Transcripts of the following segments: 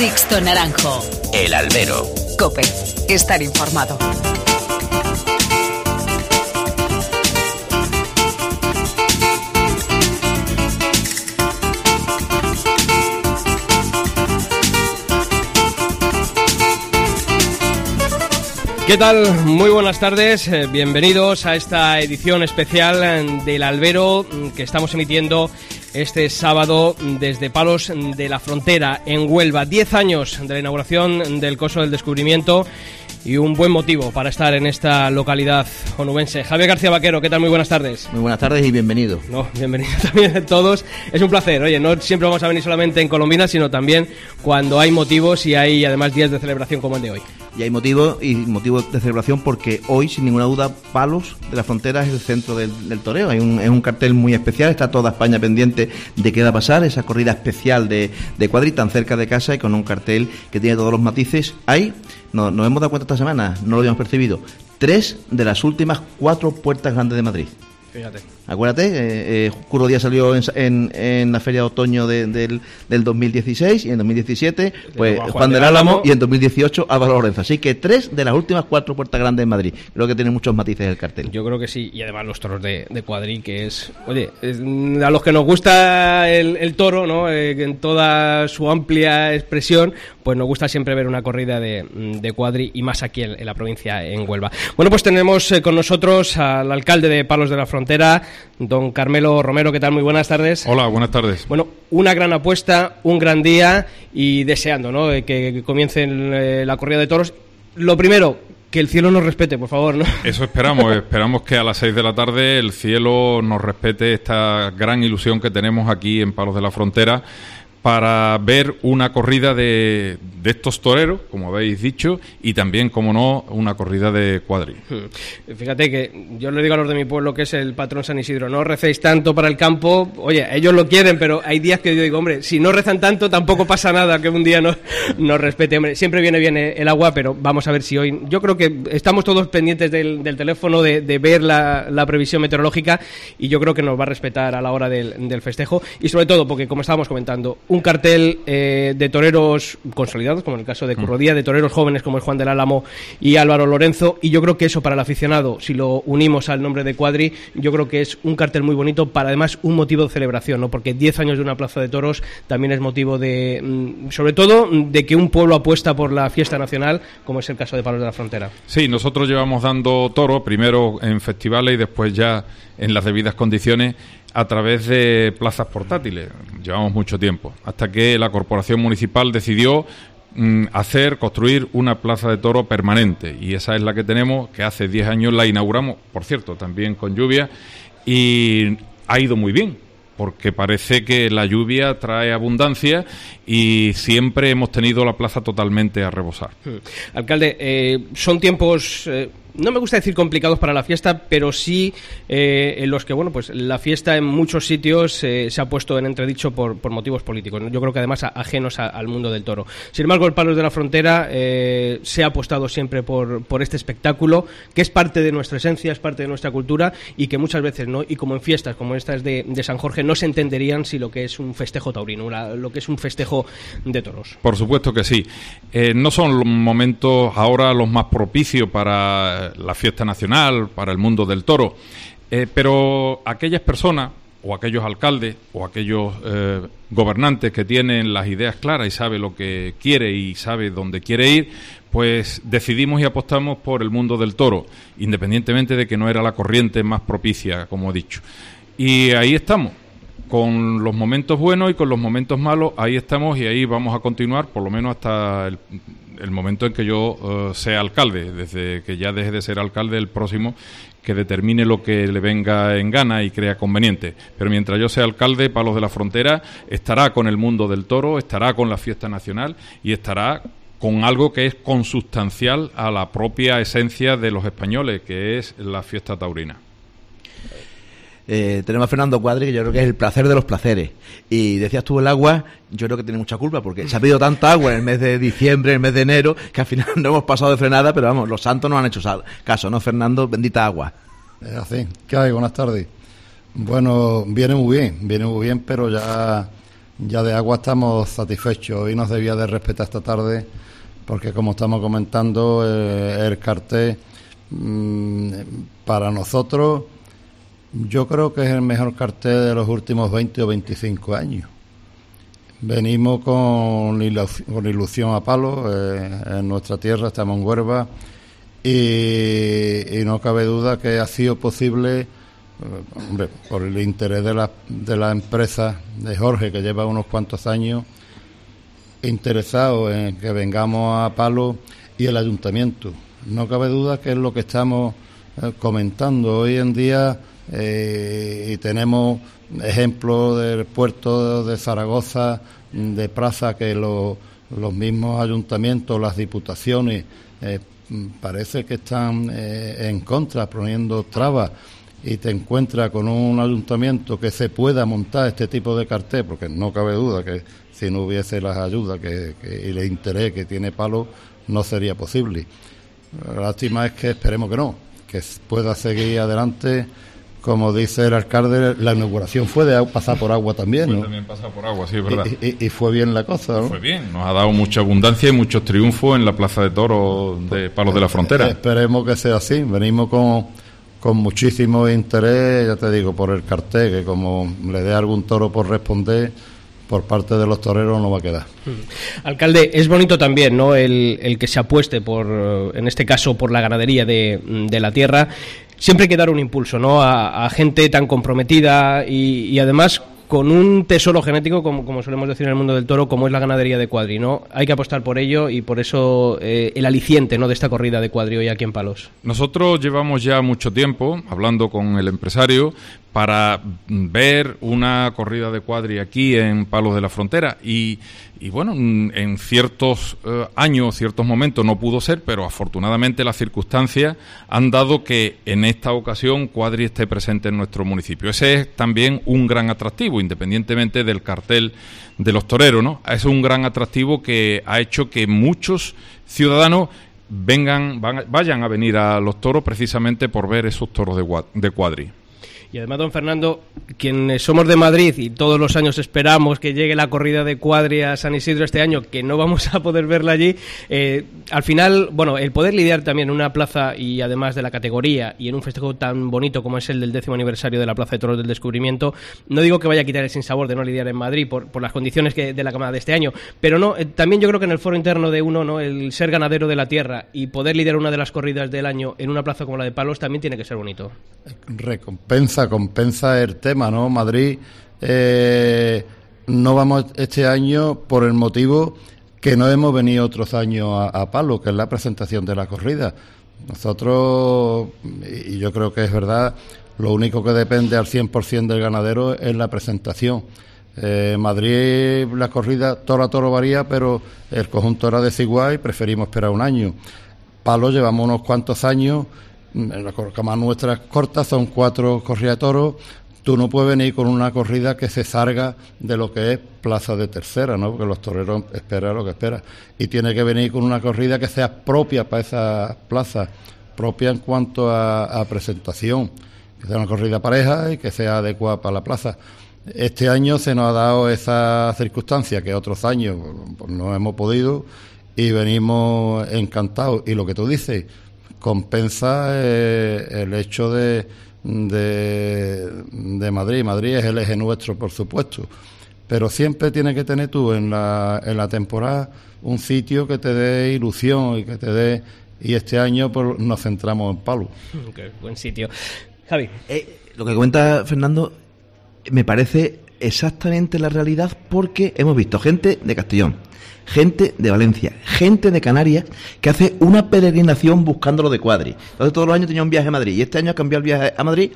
Sixto Naranjo. El albero. Cope. Estar informado. ¿Qué tal? Muy buenas tardes. Eh, Bienvenidos a esta edición especial del Albero mm, que estamos emitiendo este sábado desde Palos de la Frontera en Huelva. Diez años de la inauguración del Coso del Descubrimiento y un buen motivo para estar en esta localidad onubense. Javier García Vaquero, ¿qué tal? Muy buenas tardes. Muy buenas tardes y bienvenido. No, bienvenido también a todos. Es un placer. Oye, no siempre vamos a venir solamente en Colombina, sino también cuando hay motivos y hay además días de celebración como el de hoy. Y hay motivo y motivo de celebración porque hoy, sin ninguna duda, Palos de la Frontera es el centro del, del toreo. Hay un, es un cartel muy especial, está toda España pendiente de qué va a pasar, esa corrida especial de, de cuadri tan cerca de casa y con un cartel que tiene todos los matices. Hay, no, nos hemos dado cuenta esta semana, no lo habíamos percibido, tres de las últimas cuatro puertas grandes de Madrid. Fíjate. Acuérdate, eh, eh, Curro Díaz salió en, en- en la feria de otoño de- del, del 2016 y en 2017 pues Juan Juan, del Álamo Álamo. y en 2018 Álvaro Lorenzo. Así que tres de las últimas cuatro puertas grandes de Madrid. Creo que tiene muchos matices el cartel. Yo creo que sí, y además los toros de, de cuadrí, que es, oye, es- a los que nos gusta el, el toro, ¿no? Eh, en toda su amplia expresión, pues nos gusta siempre ver una corrida de, de cuadrí y más aquí en, en la provincia, en Huelva. Bueno, pues tenemos eh, con nosotros al alcalde de Palos de la Frontera, don Carmelo Romero, ¿qué tal? Muy buenas tardes. Hola, buenas tardes. Bueno, una gran apuesta, un gran día y deseando ¿no? Que, que comience eh, la corrida de toros. Lo primero, que el cielo nos respete, por favor, ¿no? Eso esperamos. esperamos que a las 6 de la tarde el cielo nos respete esta gran ilusión que tenemos aquí en Palos de la Frontera para ver una corrida de, de estos toreros, como habéis dicho, y también, como no, una corrida de cuadril. Hmm. Fíjate que yo le digo a los de mi pueblo que es el patrón San Isidro, no recéis tanto para el campo, oye, ellos lo quieren, pero hay días que yo digo, hombre, si no rezan tanto tampoco pasa nada que un día no- nos respete, hombre, siempre viene bien el agua, pero vamos a ver si hoy, yo creo que estamos todos pendientes del, del teléfono de, de ver la, la previsión meteorológica y yo creo que nos va a respetar a la hora del, del festejo y sobre todo porque, como estábamos comentando, un cartel eh, de toreros consolidados, como en el caso de Currodía, de toreros jóvenes como el Juan del Álamo y Álvaro Lorenzo, y yo creo que eso para el aficionado, si lo unimos al nombre de Cuadri, yo creo que es un cartel muy bonito para además un motivo de celebración, ¿no? porque 10 años de una plaza de toros también es motivo de, mm, sobre todo, de que un pueblo apuesta por la fiesta nacional, como es el caso de Palos de la Frontera. Sí, nosotros llevamos dando toro, primero en festivales y después ya en las debidas condiciones, a través de plazas portátiles. Llevamos mucho tiempo, hasta que la corporación municipal decidió mm, hacer, construir una plaza de toro permanente. Y esa es la que tenemos, que hace 10 años la inauguramos, por cierto, también con lluvia, y ha ido muy bien. Porque parece que la lluvia trae abundancia y siempre hemos tenido la plaza totalmente a rebosar. Hmm. Alcalde, eh, son tiempos, eh, no me gusta decir complicados para la fiesta, pero sí eh, en los que, bueno, pues la fiesta en muchos sitios eh, se ha puesto en entredicho por, por motivos políticos. ¿no? Yo creo que además ajenos a- al mundo del toro. Sin embargo, el Palos de la Frontera eh, se ha apostado siempre por, por este espectáculo, que es parte de nuestra esencia, es parte de nuestra cultura y que muchas veces, ¿no? Y como en fiestas como estas de, de San Jorge, no se entenderían si lo que es un festejo taurino, la- lo que es un festejo de toros. Por supuesto que sí. Eh, no son los momentos ahora los más propicios para la fiesta nacional, para el mundo del toro, Eh, pero aquellas personas o aquellos alcaldes o aquellos eh, gobernantes que tienen las ideas claras y sabe lo que quiere y sabe dónde quiere ir, pues decidimos y apostamos por el mundo del toro, independientemente de que no era la corriente más propicia, como he dicho. Y ahí estamos con los momentos buenos y con los momentos malos, ahí estamos y ahí vamos a continuar, por lo menos hasta el, el momento en que yo eh, sea alcalde, desde que ya deje de ser alcalde el próximo, que determine lo que le venga en gana y crea conveniente. Pero mientras yo sea alcalde, Palos de la Frontera estará con el mundo del toro, estará con la fiesta nacional y estará con algo que es consustancial a la propia esencia de los españoles, que es la fiesta taurina. Eh, tenemos a Fernando Cuadri, que yo creo que es el placer de los placeres. Y decías tú el agua, yo creo que tiene mucha culpa, porque se ha pedido tanta agua en el mes de diciembre, en el mes de enero, que al final no hemos pasado de frenada, pero vamos, los santos nos han hecho caso, ¿no, Fernando? Bendita agua. Es así. ¿Qué hay? Buenas tardes. Bueno, viene muy bien, viene muy bien, pero ya ya de agua estamos satisfechos. y nos debía de respetar esta tarde porque como estamos comentando, eh, el cartel mm, para nosotros yo creo que es el mejor cartel de los últimos 20 o 25 años. Venimos con, ilusión a palo eh, en nuestra tierra, estamos en Huerva y, no cabe duda que ha sido posible, eh, hombre, por el interés de la, de la empresa de Jorge, que lleva unos cuantos años interesado en que vengamos a palo y el ayuntamiento. No cabe duda que es lo que estamos eh, comentando hoy en día y tenemos ejemplos del puerto de Zaragoza, de plaza que los mismos ayuntamientos, las diputaciones, eh, parece que están eh, en contra, poniendo trabas y te encuentras con un ayuntamiento que se pueda montar este tipo de cartel, porque no cabe duda que si no hubiese las ayudas que, y el interés que tiene Palo, no sería posible. La lástima es que esperemos que no, que pueda seguir adelante como dice el alcalde, la inauguración fue de pasar por agua también, ¿no? también pasar por agua, sí, es verdad. Y, fue bien la cosa, ¿no? Fue bien, nos ha dado mucha abundancia y muchos triunfos en la Plaza de Toros de Palos de la Frontera. esperemos que sea así, venimos con, con muchísimo interés, ya te digo, por el cartel, que como le dé algún toro por responder, por parte de los toreros no va a quedar. Mm. Alcalde, es bonito también ¿no? el, el, que se apueste por, en este caso, por la ganadería de, de la tierra siempre hay que dar un impulso ¿no? a, gente tan comprometida y, además con un tesoro genético, como, como, solemos decir en el mundo del toro, como es la ganadería de cuadri, ¿no? Hay que apostar por ello y por eso eh, el aliciente, ¿no?, de esta corrida de cuadri hoy aquí en Palos. Nosotros llevamos ya mucho tiempo hablando con el empresario para ver una corrida de cuadri aquí en Palos de la Frontera y bueno, en ciertos eh, años, ciertos momentos no pudo ser, pero afortunadamente las circunstancias han dado que en esta ocasión Cuadri esté presente en nuestro municipio. Ese es también un gran atractivo, independientemente del cartel de los toreros, ¿no? Es un gran atractivo que ha hecho que muchos ciudadanos vengan, vayan a venir a los toros precisamente por ver esos toros de Cuadri. Y además, don Fernando, quienes somos de Madrid y todos los años esperamos que llegue la corrida de cuadri a San Isidro este año, que no vamos a poder verla allí, eh, al final, bueno, el poder lidiar también en una plaza y además de la categoría y en un festejo tan bonito como es el del décimo aniversario de la Plaza de Toros del Descubrimiento, no digo que vaya a quitar el sinsabor de no lidiar en Madrid por, por las condiciones que, de la Cámara de este año, pero no, eh, también yo creo que en el foro interno de uno, ¿no? el ser ganadero de la tierra y poder lidiar una de las corridas del año en una plaza como la de Palos también tiene que ser bonito. Recompensa compensa, el tema, ¿no? Madrid eh, no vamos este año por el motivo que no hemos venido otros años a, palo, que es la presentación de la corrida. Nosotros, y yo creo que es verdad, lo único que depende al 100% del ganadero es la presentación. Eh, Madrid, la corrida toro a toro varía, pero el conjunto era desigual y preferimos esperar un año. Palo llevamos unos cuantos años las camas nuestras cortas son cuatro corridas toros. Tú no puedes venir con una corrida que se salga de lo que es plaza de tercera, ¿no? Porque los toreros esperan lo que esperan. Y tiene que venir con una corrida que sea propia para esa plaza, propia en cuanto a, presentación, que sea una corrida pareja y que sea adecuada para la plaza. Este año se nos ha dado esa circunstancia que otros años pues, no hemos podido y venimos encantados. Y lo que tú dices, compensa eh, el hecho de, de, Madrid. Madrid es el eje nuestro, por supuesto. Pero siempre tienes que tener tú en la, en la temporada un sitio que te dé ilusión y que te dé. Y este año pues, nos centramos en Palo. buen sitio. Javi. Eh, lo que cuenta Fernando me parece exactamente la realidad porque hemos visto gente de Castellón, gente de Valencia, gente de Canarias que hace una peregrinación buscando lo de Cuadri. Entonces todos los años tenía un viaje a Madrid y este año ha cambiado el viaje a Madrid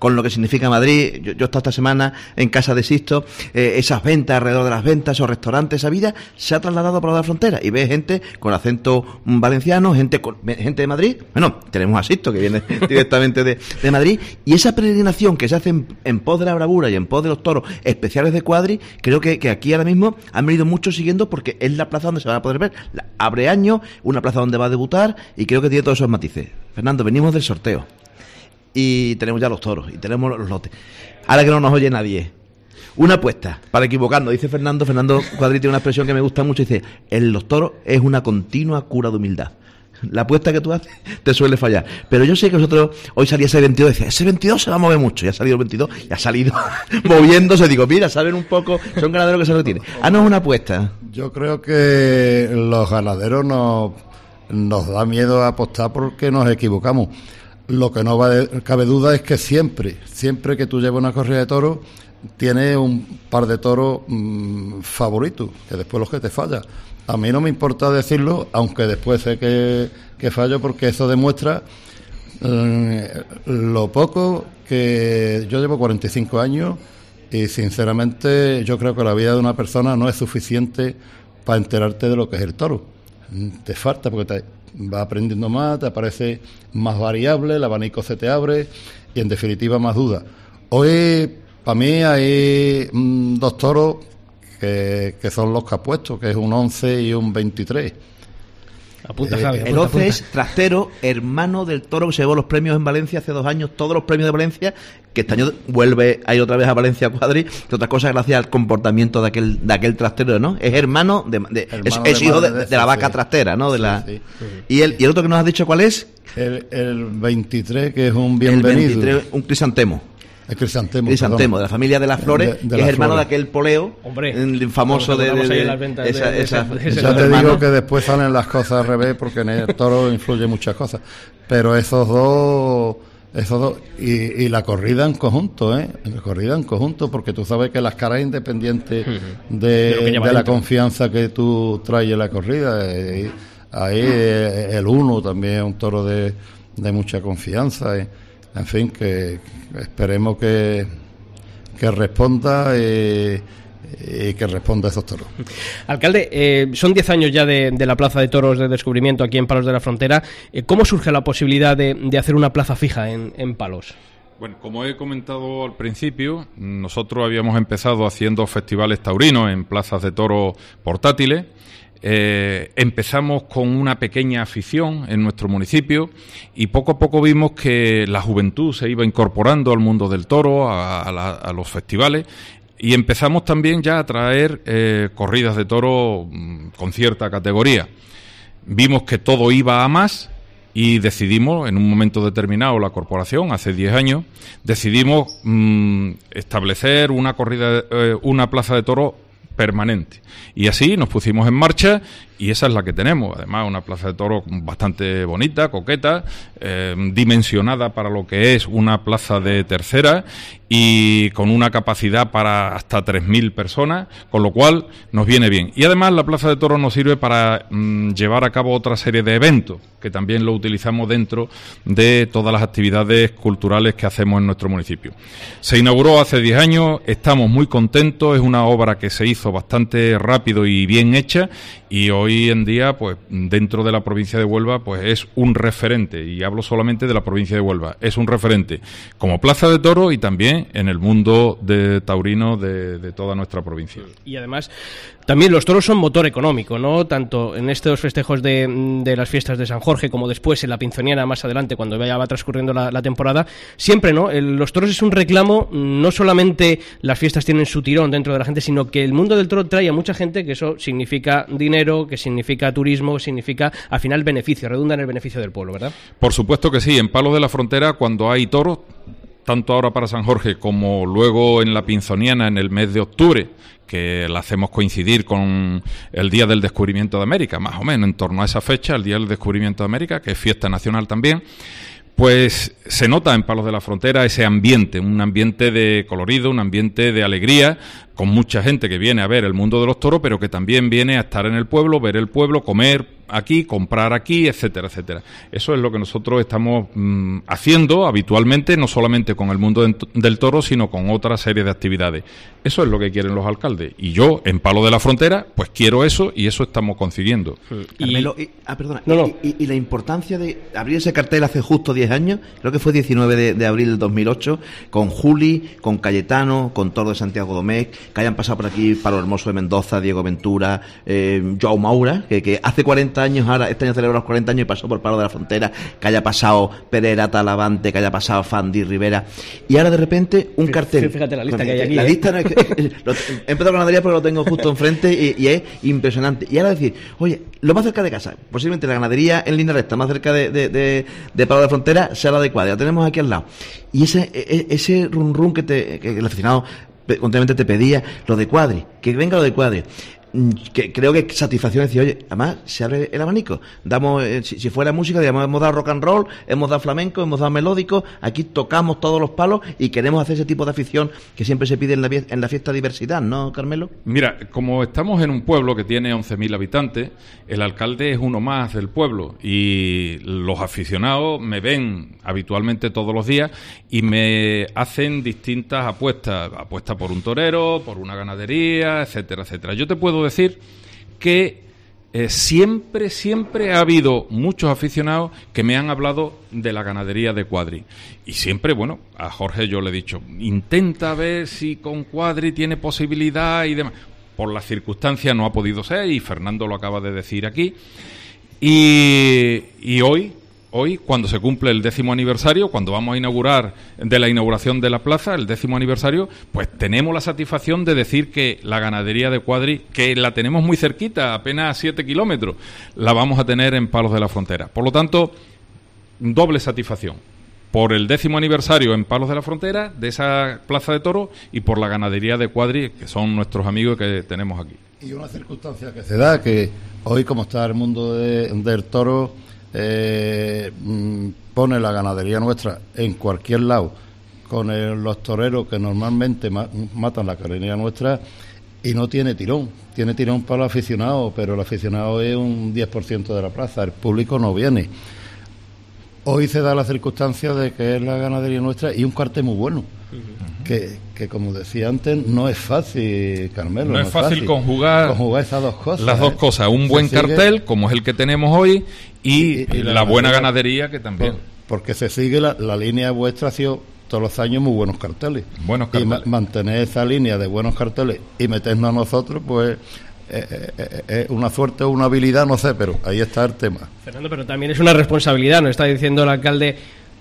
con lo que significa Madrid. Yo, he estado esta semana en casa de Sisto, eh, esas ventas alrededor de las ventas, esos restaurantes, esa vida se ha trasladado para la frontera y ve gente con acento valenciano, gente gente de Madrid. Bueno, tenemos a Sisto que viene directamente de, Madrid y esa peregrinación que se hace en, pos de la bravura y en pos de los toros especiales de Cuadri, creo que, que aquí ahora mismo han venido muchos siguiendo porque es la plaza donde se va a poder ver. abre año, una plaza donde va a debutar y creo que tiene todos esos matices. Fernando, venimos del sorteo y tenemos ya los toros y tenemos los lotes. Ahora que no nos oye nadie, Una apuesta, para equivocarnos, dice Fernando, Fernando Cuadri tiene una expresión que me gusta mucho, dice, en los toros es una continua cura de humildad. La apuesta que tú haces te suele fallar. Pero yo sé que vosotros, hoy salía ese 22, dice, ese 22 se va a mover mucho. Y ha salido el 22 y ha salido moviéndose. Digo, mira, saben un poco, son ganaderos que se lo tienen. Ah, no es una apuesta. Yo creo que los ganaderos nos, nos da miedo apostar porque nos equivocamos. Lo que no va cabe duda es que siempre, siempre que tú llevas una corrida de toros, tienes un par de toros mm, favoritos, que después los que te fallan. A mí no me importa decirlo, aunque después sé que, que fallo, porque eso demuestra eh, lo poco que yo llevo 45 años y sinceramente yo creo que la vida de una persona no es suficiente para enterarte de lo que es el toro. Te falta porque te va aprendiendo más, te aparece más variable, el abanico se te abre y en definitiva más dudas. Hoy para mí hay mm, dos toros que, que, son los que ha puesto, que es un 11 y un 23. Apunta, eh, Javi, el 11 es trastero, hermano del toro que se llevó los premios en Valencia hace dos años, todos los premios de Valencia, que este año vuelve a ir otra vez a Valencia Cuadri, que otra cosa gracias al comportamiento de aquel, de aquel trastero, ¿no? Es hermano de, es, hijo de, la vaca trastera, ¿no? De la, ¿Y, el, ¿Y el otro que nos has dicho cuál es? El, el 23, que es un bienvenido. El 23, un crisantemo. El crisantemo. Crisantemo, de la familia de las flores, que es hermano de aquel poleo, Hombre, el famoso de, esa, esa, Ya te digo que después salen las cosas al revés, porque en el toro influye muchas cosas. Pero esos dos, esos dos, y, y la corrida en conjunto, ¿eh? La corrida en conjunto, porque tú sabes que las caras independientes de, de, la confianza que tú traes en la corrida, eh, ahí el uno también es un toro de, de mucha confianza. ¿eh? En fin, que esperemos que, que responda eh, y que responda a esos toros. Alcalde, eh, son 10 años ya de, la Plaza de Toros de Descubrimiento aquí en Palos de la Frontera. Eh, ¿Cómo surge la posibilidad de, de hacer una plaza fija en, en Palos? Bueno, como he comentado al principio, nosotros habíamos empezado haciendo festivales taurinos en plazas de toros portátiles eh, empezamos con una pequeña afición en nuestro municipio y poco a poco vimos que la juventud se iba incorporando al mundo del toro, a, los festivales y empezamos también ya a traer eh, corridas de toro mm, con cierta categoría. Vimos que todo iba a más y decidimos, en un momento determinado, la corporación, hace 10 años, decidimos mm, establecer una corrida, eh, una plaza de toro permanente. Y así nos pusimos en marcha y esa es la que tenemos. Además, una plaza de toros bastante bonita, coqueta, eh, dimensionada para lo que es una plaza de tercera y con una capacidad para hasta 3.000 personas, con lo cual nos viene bien. Y además la plaza de toros nos sirve para mm, llevar a cabo otra serie de eventos, que también lo utilizamos dentro de todas las actividades culturales que hacemos en nuestro municipio. Se inauguró hace 10 años, estamos muy contentos, es una obra que se hizo bastante rápido y bien hecha y hoy en día, pues dentro de la provincia de Huelva, pues es un referente, y hablo solamente de la provincia de Huelva, es un referente como plaza de toro y también en el mundo de taurino de, toda nuestra provincia. Y además, también los toros son motor económico, ¿no? Tanto en estos festejos de, las fiestas de San Jorge como después en la Pinzoniana más adelante, cuando ya va transcurriendo la, temporada, siempre, ¿no? los toros es un reclamo, no solamente las fiestas tienen su tirón dentro de la gente, sino que el mundo del toro trae a mucha gente, que eso significa dinero que significa turismo, que significa al final beneficio, redunda en el beneficio del pueblo, ¿verdad? Por supuesto que sí, en Palos de la Frontera cuando hay toros, tanto ahora para San Jorge como luego en la Pinzoniana en el mes de octubre, que la hacemos coincidir con el Día del Descubrimiento de América, más o menos en torno a esa fecha, el Día del Descubrimiento de América, que es fiesta nacional también. Pues se nota en Palos de la Frontera ese ambiente, un ambiente de colorido, un ambiente de alegría, con mucha gente que viene a ver el mundo de los toros, pero que también viene a estar en el pueblo, ver el pueblo, comer, aquí, comprar aquí, etcétera, etcétera. Eso es lo que nosotros estamos mm, haciendo habitualmente, no solamente con el mundo del toro, sino con otra serie de actividades. Eso es lo que quieren los alcaldes. Y yo, en Palo de la Frontera, pues quiero eso y eso estamos consiguiendo. Y, ah, perdona, y, la importancia de abrir ese cartel hace justo 10 años, creo que fue 19 de, abril del 2008, con Juli, con Cayetano, con Toro de Santiago Domecq, que hayan pasado por aquí Palo Hermoso de Mendoza, Diego Ventura, eh, Joao Maura, que, que hace 40 40 años, ahora este año celebra los 40 años y pasó por Palo de la Frontera, que haya pasado Pereira Talavante, que haya pasado Fandi Rivera, y ahora de repente un cartel. Fíjate la lista que hay aquí. La ¿eh? lista no es que- lo- he empezado con ganadería porque lo tengo justo enfrente y, y es impresionante. Y ahora decir, oye, lo más cerca de casa, posiblemente la ganadería en línea recta, más cerca de, de, de, de Palo de la Frontera, sea la de Cuadra. La tenemos aquí al lado. Y ese, e- ese run run que, te, que el aficionado continuamente te pedía, lo de Cuadri, que venga lo de Cuadri. Mm, Que creo que satisfacción decir, oye, además se abre el abanico. Damos, eh, si, si fuera música, digamos, hemos dado rock and roll, hemos dado flamenco, hemos dado melódico, aquí tocamos todos los palos y queremos hacer ese tipo de afición que siempre se pide en la, en la fiesta diversidad, ¿no, Carmelo? Mira, como estamos en un pueblo que tiene 11.000 habitantes, el alcalde es uno más del pueblo y los aficionados me ven habitualmente todos los días y me hacen distintas apuestas, apuesta por un torero, por una ganadería, etcétera, etcétera. Yo te puedo decir que eh, siempre, siempre ha habido muchos aficionados que me han hablado de la ganadería de Cuadri. Y siempre, bueno, a Jorge yo le he dicho, intenta ver si con Cuadri tiene posibilidad y demás. Por las circunstancias no ha podido ser y Fernando lo acaba de decir aquí. Y, y hoy, hoy, cuando se cumple el décimo aniversario, cuando vamos a inaugurar de la inauguración de la plaza, el décimo aniversario, pues tenemos la satisfacción de decir que la ganadería de Cuadri, que la tenemos muy cerquita, apenas a 7 kilómetros, la vamos a tener en Palos de la Frontera. Por lo tanto, doble satisfacción. Por el décimo aniversario en Palos de la Frontera, de esa plaza de toro, y por la ganadería de Cuadri, que son nuestros amigos que tenemos aquí. Y una circunstancia que se da, que hoy como está el mundo de- del toro, eh, mm, pone la ganadería nuestra en cualquier lado, con el- los toreros que normalmente ma- matan la ganadería nuestra, y no tiene tirón. Tiene tirón para el aficionado, pero el aficionado es un 10% de la plaza, el público no viene. Hoy se da la circunstancia de que es la ganadería nuestra y un cartel muy bueno. Que, que como decía antes, no es fácil, Carmelo. No es fácil conjugar conjugar esas dos cosas. Las dos ¿eh? cosas, un buen sigue- cartel, como es el que tenemos hoy, y, Y- y la, la buena ganadería- ganadería que también. por- porque se sigue la, la línea vuestra, ha sido todos los años muy buenos carteles. Buenos Y ma- carteles. mantener esa línea de buenos carteles y meternos a nosotros, pues eh, eh, eh, es una suerte o una habilidad, no sé, pero ahí está el tema. Fernando, pero también es una responsabilidad, nos está diciendo el alcalde.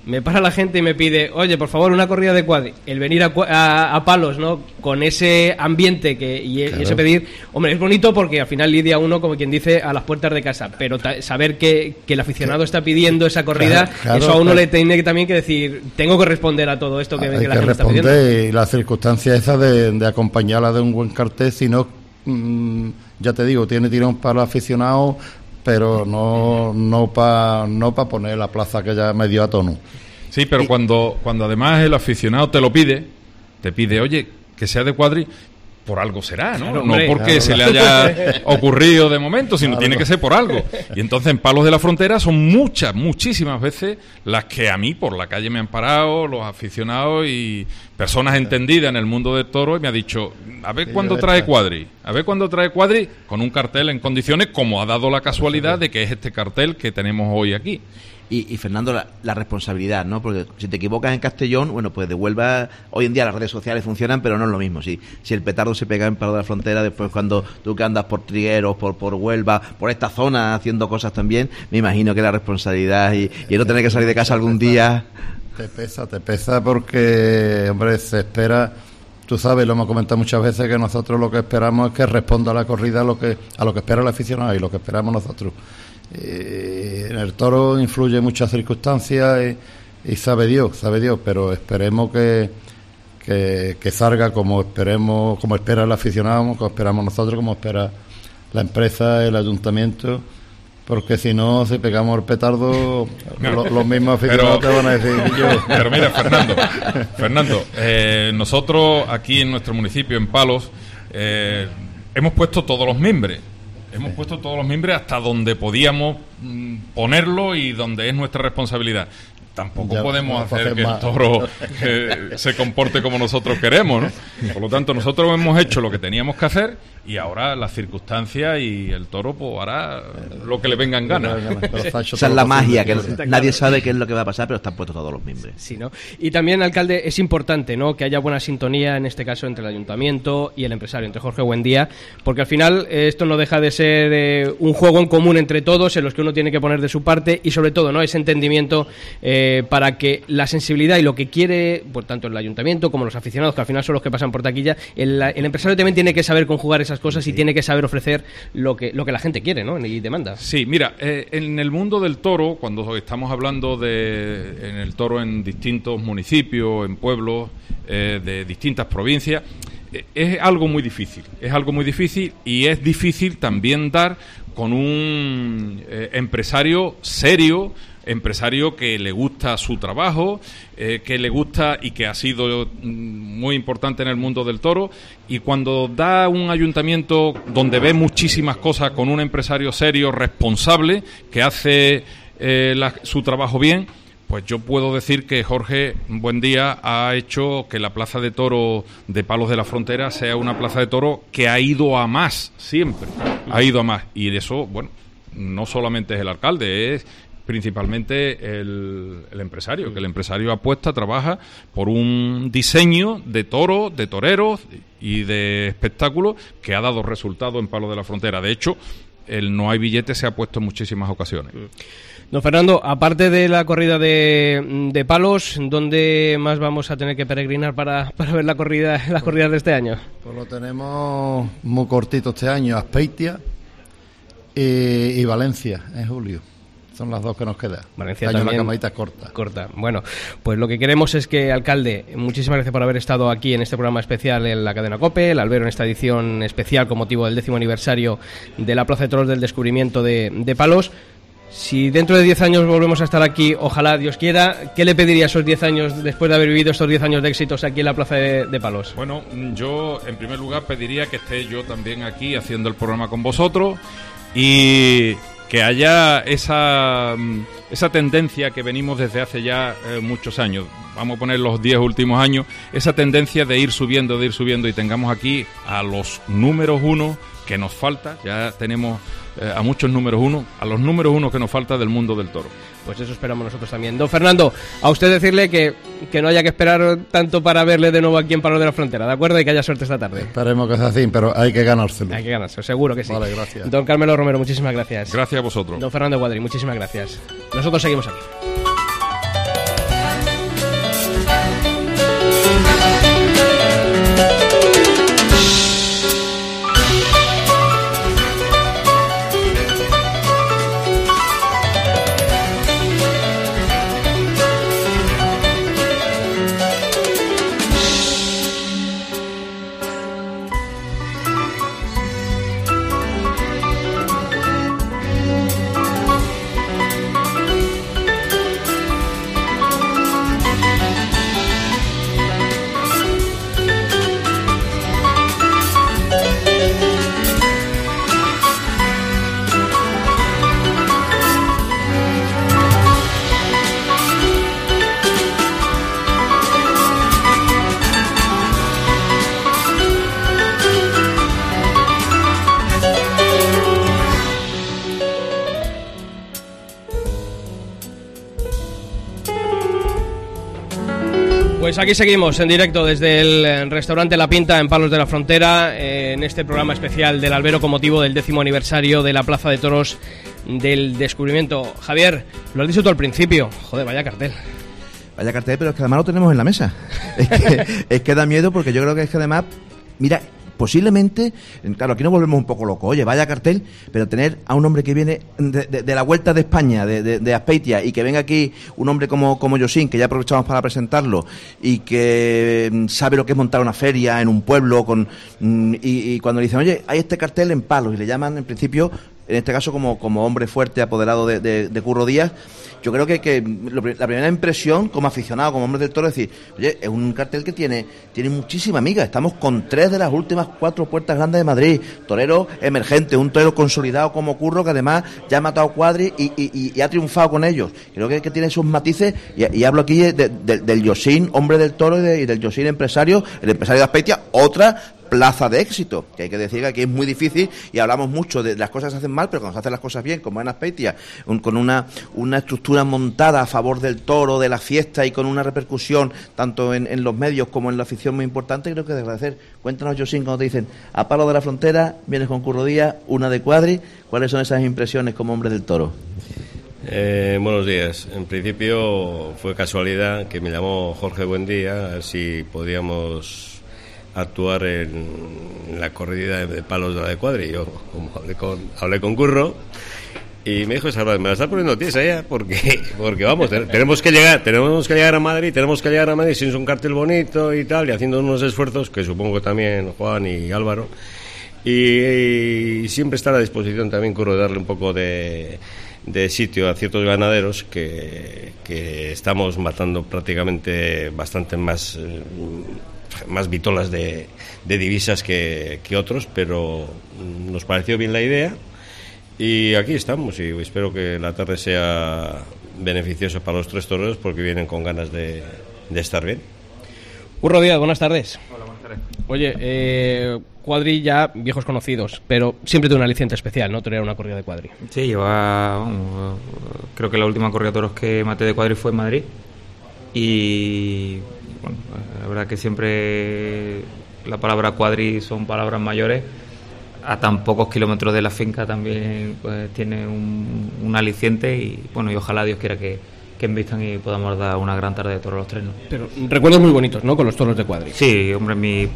Me para la gente y me pide, oye, por favor, una corrida de cuadri. El venir a, a- a palos, ¿no? Con ese ambiente que, y, ese pedir. Hombre, es bonito porque al final lidia uno, como quien dice, a las puertas de casa. Pero saber que, que el aficionado está pidiendo esa corrida, Claro, claro, eso a uno le tiene que también que decir, tengo que responder a todo esto que, Hay que la gente está pidiendo. y la circunstancia esa de, de acompañarla de un buen cartel, si no, mm, ya te digo, tiene tirón para los aficionados, pero no no para no pa poner la plaza que ya medio a tono. Sí, pero cuando, cuando además el aficionado te lo pide, te pide, oye, que sea de cuadri, por algo será, ¿no? Claro, no porque Claro, se le haya ocurrido de momento, sino Claro. tiene que ser por algo. Y entonces en Palos de la Frontera son muchas, muchísimas veces las que a mí por la calle me han parado, los aficionados y personas entendidas en el mundo del toro y me ha dicho, a ver cuándo trae cuadri, a ver cuándo trae cuadri con un cartel en condiciones como ha dado la casualidad de que es este cartel que tenemos hoy aquí. Y, y, Fernando, la, la responsabilidad, ¿no? Porque si te equivocas en Castellón, bueno, pues de Huelva, hoy en día las redes sociales funcionan, pero no es lo mismo. Si, si el petardo se pega en Palo de la Frontera, después cuando tú que andas por Trigueros, por, por Huelva, por esta zona haciendo cosas también, me imagino que la responsabilidad y, y el no tener que salir de casa algún día. Te pesa, te pesa porque, hombre, se espera, tú sabes, lo hemos comentado muchas veces, que nosotros lo que esperamos es que responda a la corrida a lo que, a lo que espera el aficionado y lo que esperamos nosotros. Eh, en el toro influye muchas circunstancias y, y sabe Dios, sabe Dios, pero esperemos que, que, que salga como esperemos, como espera el aficionado, como esperamos nosotros, como espera la empresa, el ayuntamiento. Porque si no, si pegamos el petardo, lo- los mismos aficionados Pero- te van a decir yo. Pero mira, Fernando, Fernando, eh, nosotros aquí en nuestro municipio, en Palos, eh, hemos puesto todos los mimbres. Hemos puesto todos los mimbres hasta donde podíamos mm, ponerlo y donde es nuestra responsabilidad. Tampoco Ya, podemos no hacer que el toro eh, se comporte como nosotros queremos, ¿no? Por lo tanto, nosotros hemos hecho lo que teníamos que hacer y ahora las circunstancias y el toro pues hará lo que le venga en gana. Esa es la magia, que nadie sabe qué es lo que va a pasar, pero están puestos todos los miembros. Sí, ¿no? Y también, alcalde, es importante ¿no? que haya buena sintonía, en este caso, entre el ayuntamiento y el empresario, entre Jorge Buendía, porque al final eh, esto no deja de ser eh, un juego en común entre todos, en los que uno tiene que poner de su parte y, sobre todo, no ese entendimiento eh, para que la sensibilidad y lo que quiere, por tanto, el ayuntamiento como los aficionados, que al final son los que pasan por taquilla, el, el empresario también tiene que saber conjugar esas cosas y tiene que saber ofrecer lo que, lo que la gente quiere ¿no? y demanda. Sí, mira, eh, en el mundo del toro, cuando estamos hablando de en el toro en distintos municipios, en pueblos, eh, de distintas provincias, eh, es algo muy difícil. Es algo muy difícil y es difícil también dar con un eh, empresario serio, empresario que le gusta su trabajo, eh, que le gusta y que ha sido mm, muy importante en el mundo del toro. Y cuando da un ayuntamiento donde ve muchísimas cosas con un empresario serio, responsable, que hace eh, su trabajo bien, pues yo puedo decir que Jorge Buen Día ha hecho que la Plaza de Toro de Palos de la Frontera sea una plaza de toro que ha ido a más, siempre. Ha ido a más. Y eso, bueno, no solamente es el alcalde, es principalmente el, el empresario, que el empresario apuesta, trabaja por un diseño de toros, de toreros y de espectáculos que ha dado resultado en Palos de la Frontera. De hecho, el no hay billete se ha puesto en muchísimas ocasiones. Don Fernando, aparte de la corrida de, de palos, ¿dónde más vamos a tener que peregrinar para, para ver la corrida, las corridas de este año? Pues lo tenemos muy cortito este año, Aspeitia y, y Valencia en julio. Son las dos que nos quedan. Valencia año también. la camadita corta. Corta. Bueno, pues lo que queremos es que, alcalde, muchísimas gracias por haber estado aquí en este programa especial en la cadena COPE, el albero en esta edición especial con motivo del décimo aniversario de la Plaza de Toros del descubrimiento de, de Palos. Si dentro de 10 años volvemos a estar aquí, ojalá Dios quiera, ¿qué le pediría a esos 10 años después de haber vivido estos 10 años de éxitos aquí en la Plaza de, de Palos? Bueno, yo en primer lugar pediría que esté yo también aquí haciendo el programa con vosotros y que haya esa, mm, esa tendencia que venimos desde hace ya eh, muchos años, vamos a poner los 10 últimos años, esa tendencia de ir subiendo, de ir subiendo y tengamos aquí a los números uno que nos falta, ya tenemos eh, a muchos números uno, a los números uno que nos falta del mundo del toro. Pues eso esperamos nosotros también. Don Fernando, a usted decirle que, que no haya que esperar tanto para verle de nuevo aquí en Palo de la Frontera, ¿de acuerdo? Y que haya suerte esta tarde. Esperemos que sea así, pero hay que ganárselo. Hay que ganarse, seguro que sí. Vale, gracias. Don Carmelo Romero, muchísimas gracias. Gracias a vosotros. Don Fernando Guadri, muchísimas gracias. Nosotros seguimos aquí. Pues aquí seguimos en directo desde el restaurante La Pinta en Palos de la Frontera, en este programa especial del Albero con motivo del décimo aniversario de la Plaza de Toros del Descubrimiento. Javier, lo has dicho tú al principio. Joder, vaya cartel. Vaya cartel, pero es que además lo tenemos en la mesa. Es que, es que da miedo porque yo creo que es que además, mira, posiblemente, claro, aquí nos volvemos un poco locos, oye, vaya cartel, pero tener a un hombre que viene de, la vuelta de España, de, de, Aspeitia, y que venga aquí un hombre como, como Yosin, que ya aprovechamos para presentarlo, y que mm, sabe lo que es montar una feria en un pueblo, con mm, y, y cuando le dicen, oye, hay este cartel en palos, y le llaman en principio en este caso como, como hombre fuerte apoderado de, de, Curro Díaz, yo creo que, que la primera impresión como aficionado, como hombre del toro, es decir, oye, es un cartel que tiene, tiene muchísima amiga. Estamos con tres de las últimas cuatro puertas grandes de Madrid. Torero emergente, un torero consolidado como Curro, que además ya ha matado cuadri y, y, ha triunfado con ellos. Creo que, que tiene sus matices, y, hablo aquí del Yosin, hombre del toro, y, del Yosin empresario, el empresario de Aspetia, otra plaza de éxito, que hay que decir que aquí es muy difícil y hablamos mucho de las cosas que se hacen mal, pero cuando se hacen las cosas bien, como en Aspeitia, con una, una estructura montada a favor del toro, de la fiesta y con una repercusión tanto en, los medios como en la afición muy importante, creo que de agradecer. Cuéntanos, Josín, cuando te dicen, a palo de la frontera, vienes con Curro Díaz, una de cuadri, ¿cuáles son esas impresiones como hombre del toro? Eh, buenos días. En principio fue casualidad que me llamó Jorge Buendía a ver si podíamos actuar en, la corrida de palos de la de cuadri. Yo hablé con, hablé con Curro y me dijo, me la está poniendo tiesa ya, porque, porque vamos, tenemos que llegar, tenemos que llegar a Madrid, tenemos que llegar a Madrid sin un cartel bonito y tal, y haciendo unos esfuerzos que supongo también Juan y Álvaro. Y, siempre está a la disposición también, Curro, de darle un poco de, de sitio a ciertos ganaderos que, que estamos matando prácticamente bastante más eh, más vitolas de, divisas que, otros, pero nos pareció bien la idea y aquí estamos y espero que la tarde sea beneficiosa para los tres toreros porque vienen con ganas de, estar bien. Urro Díaz, buenas tardes. Hola, buenas tardes. Oye, eh, cuadri ya viejos conocidos, pero siempre tiene una aliciente especial, ¿no? Tener una corrida de cuadri. Sí, lleva. creo que la última corrida de toros que maté de cuadri fue en Madrid. Y bueno, la verdad que siempre la palabra cuadri son palabras mayores. A tan pocos kilómetros de la finca también pues, tiene un, aliciente y bueno, y ojalá Dios quiera que, que envistan y podamos dar una gran tarde de toros los tres. Pero recuerdos muy bonitos, ¿no? Con los toros de cuadri. Sí, hombre, mi,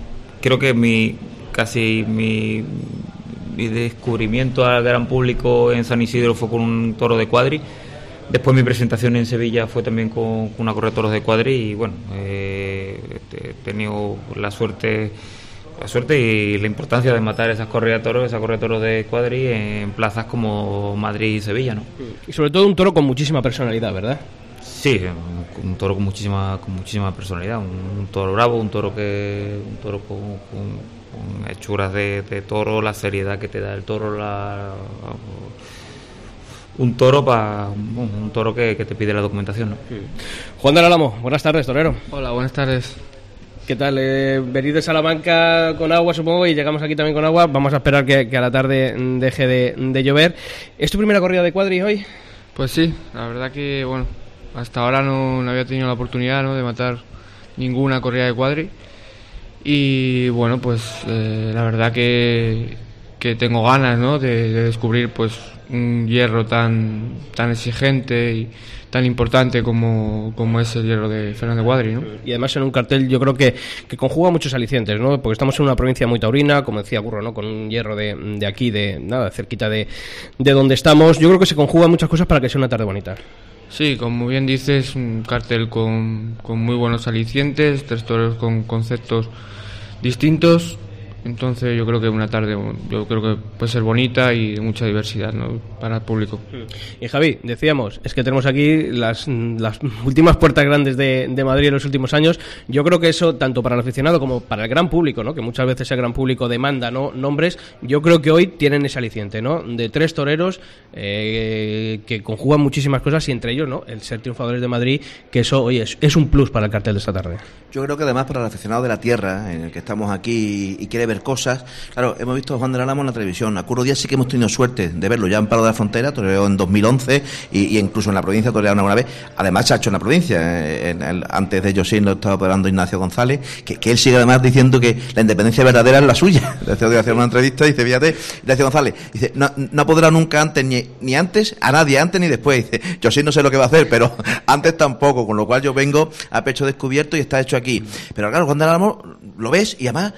creo que mi casi mi, mi descubrimiento al gran público en San Isidro fue con un toro de cuadri Después mi presentación en Sevilla fue también con, una correa de toros de cuadri y bueno, eh, he tenido la suerte la suerte y la importancia de matar esas correas de toros, esa correa de toros de cuadri en plazas como Madrid y Sevilla, ¿no? Y sobre todo un toro con muchísima personalidad, ¿verdad? Sí, un, toro con muchísima con muchísima personalidad, un, toro bravo, un toro que un toro con, hechuras de, de, toro, la seriedad que te da el toro, la un toro para un, toro que, te pide la documentación. ¿no? Juan de Álamo, buenas tardes, torero. Hola, buenas tardes. ¿Qué tal? Eh, de Salamanca con agua, supongo, y llegamos aquí también con agua. Vamos a esperar que, a la tarde deje de, llover. ¿Es tu primera corrida de cuadri hoy? Pues sí, la verdad que, bueno, hasta ahora no, había tenido la oportunidad ¿no? de matar ninguna corrida de cuadri. Y bueno, pues eh, la verdad que, que tengo ganas ¿no? de, de descubrir pues un hierro tan, tan exigente y tan importante como, como es el hierro de Fernando Guadri. ¿no? Y además en un cartel yo creo que, que conjuga muchos alicientes, ¿no? porque estamos en una provincia muy taurina, como decía Burro, ¿no? con un hierro de, de aquí, de nada, cerquita de, de donde estamos. Yo creo que se conjugan muchas cosas para que sea una tarde bonita. Sí, como bien dices, un cartel con, con muy buenos alicientes, tres toros con conceptos distintos entonces yo creo que una tarde, yo creo que puede ser bonita y de mucha diversidad para el público. Y Javi, decíamos, es que tenemos aquí las, las últimas puertas grandes de, de, Madrid en los últimos años. Yo creo que eso, tanto para el aficionado como para el gran público, ¿no? que muchas veces el gran público demanda ¿no? nombres, yo creo que hoy tienen ese aliciente, ¿no? de tres toreros eh, que conjugan muchísimas cosas y entre ellos ¿no? el ser triunfadores de Madrid, que eso hoy es, es un plus para el cartel de esta tarde. Yo creo que además para el aficionado de la tierra, en el que estamos aquí y quiere ver cosas. Claro, hemos visto a Juan de Álamo en la televisión. A Curro Díaz sí que hemos tenido suerte de verlo ya en Palo de la Frontera, toreó en 2011 y, incluso en la provincia toreó una vez. Además, se ha hecho en la provincia. Eh, antes de ellos sí lo estaba operando Ignacio González, que, él sigue además diciendo que la independencia verdadera es la suya. Le hacer una entrevista y dice, fíjate, Ignacio González, dice, no, no podrá nunca antes, ni, ni antes, a nadie antes ni después. Dice, yo sí no sé lo que va a hacer, pero antes tampoco, con lo cual yo vengo a pecho descubierto y está hecho aquí. Pero claro, Juan de Álamo lo ves y además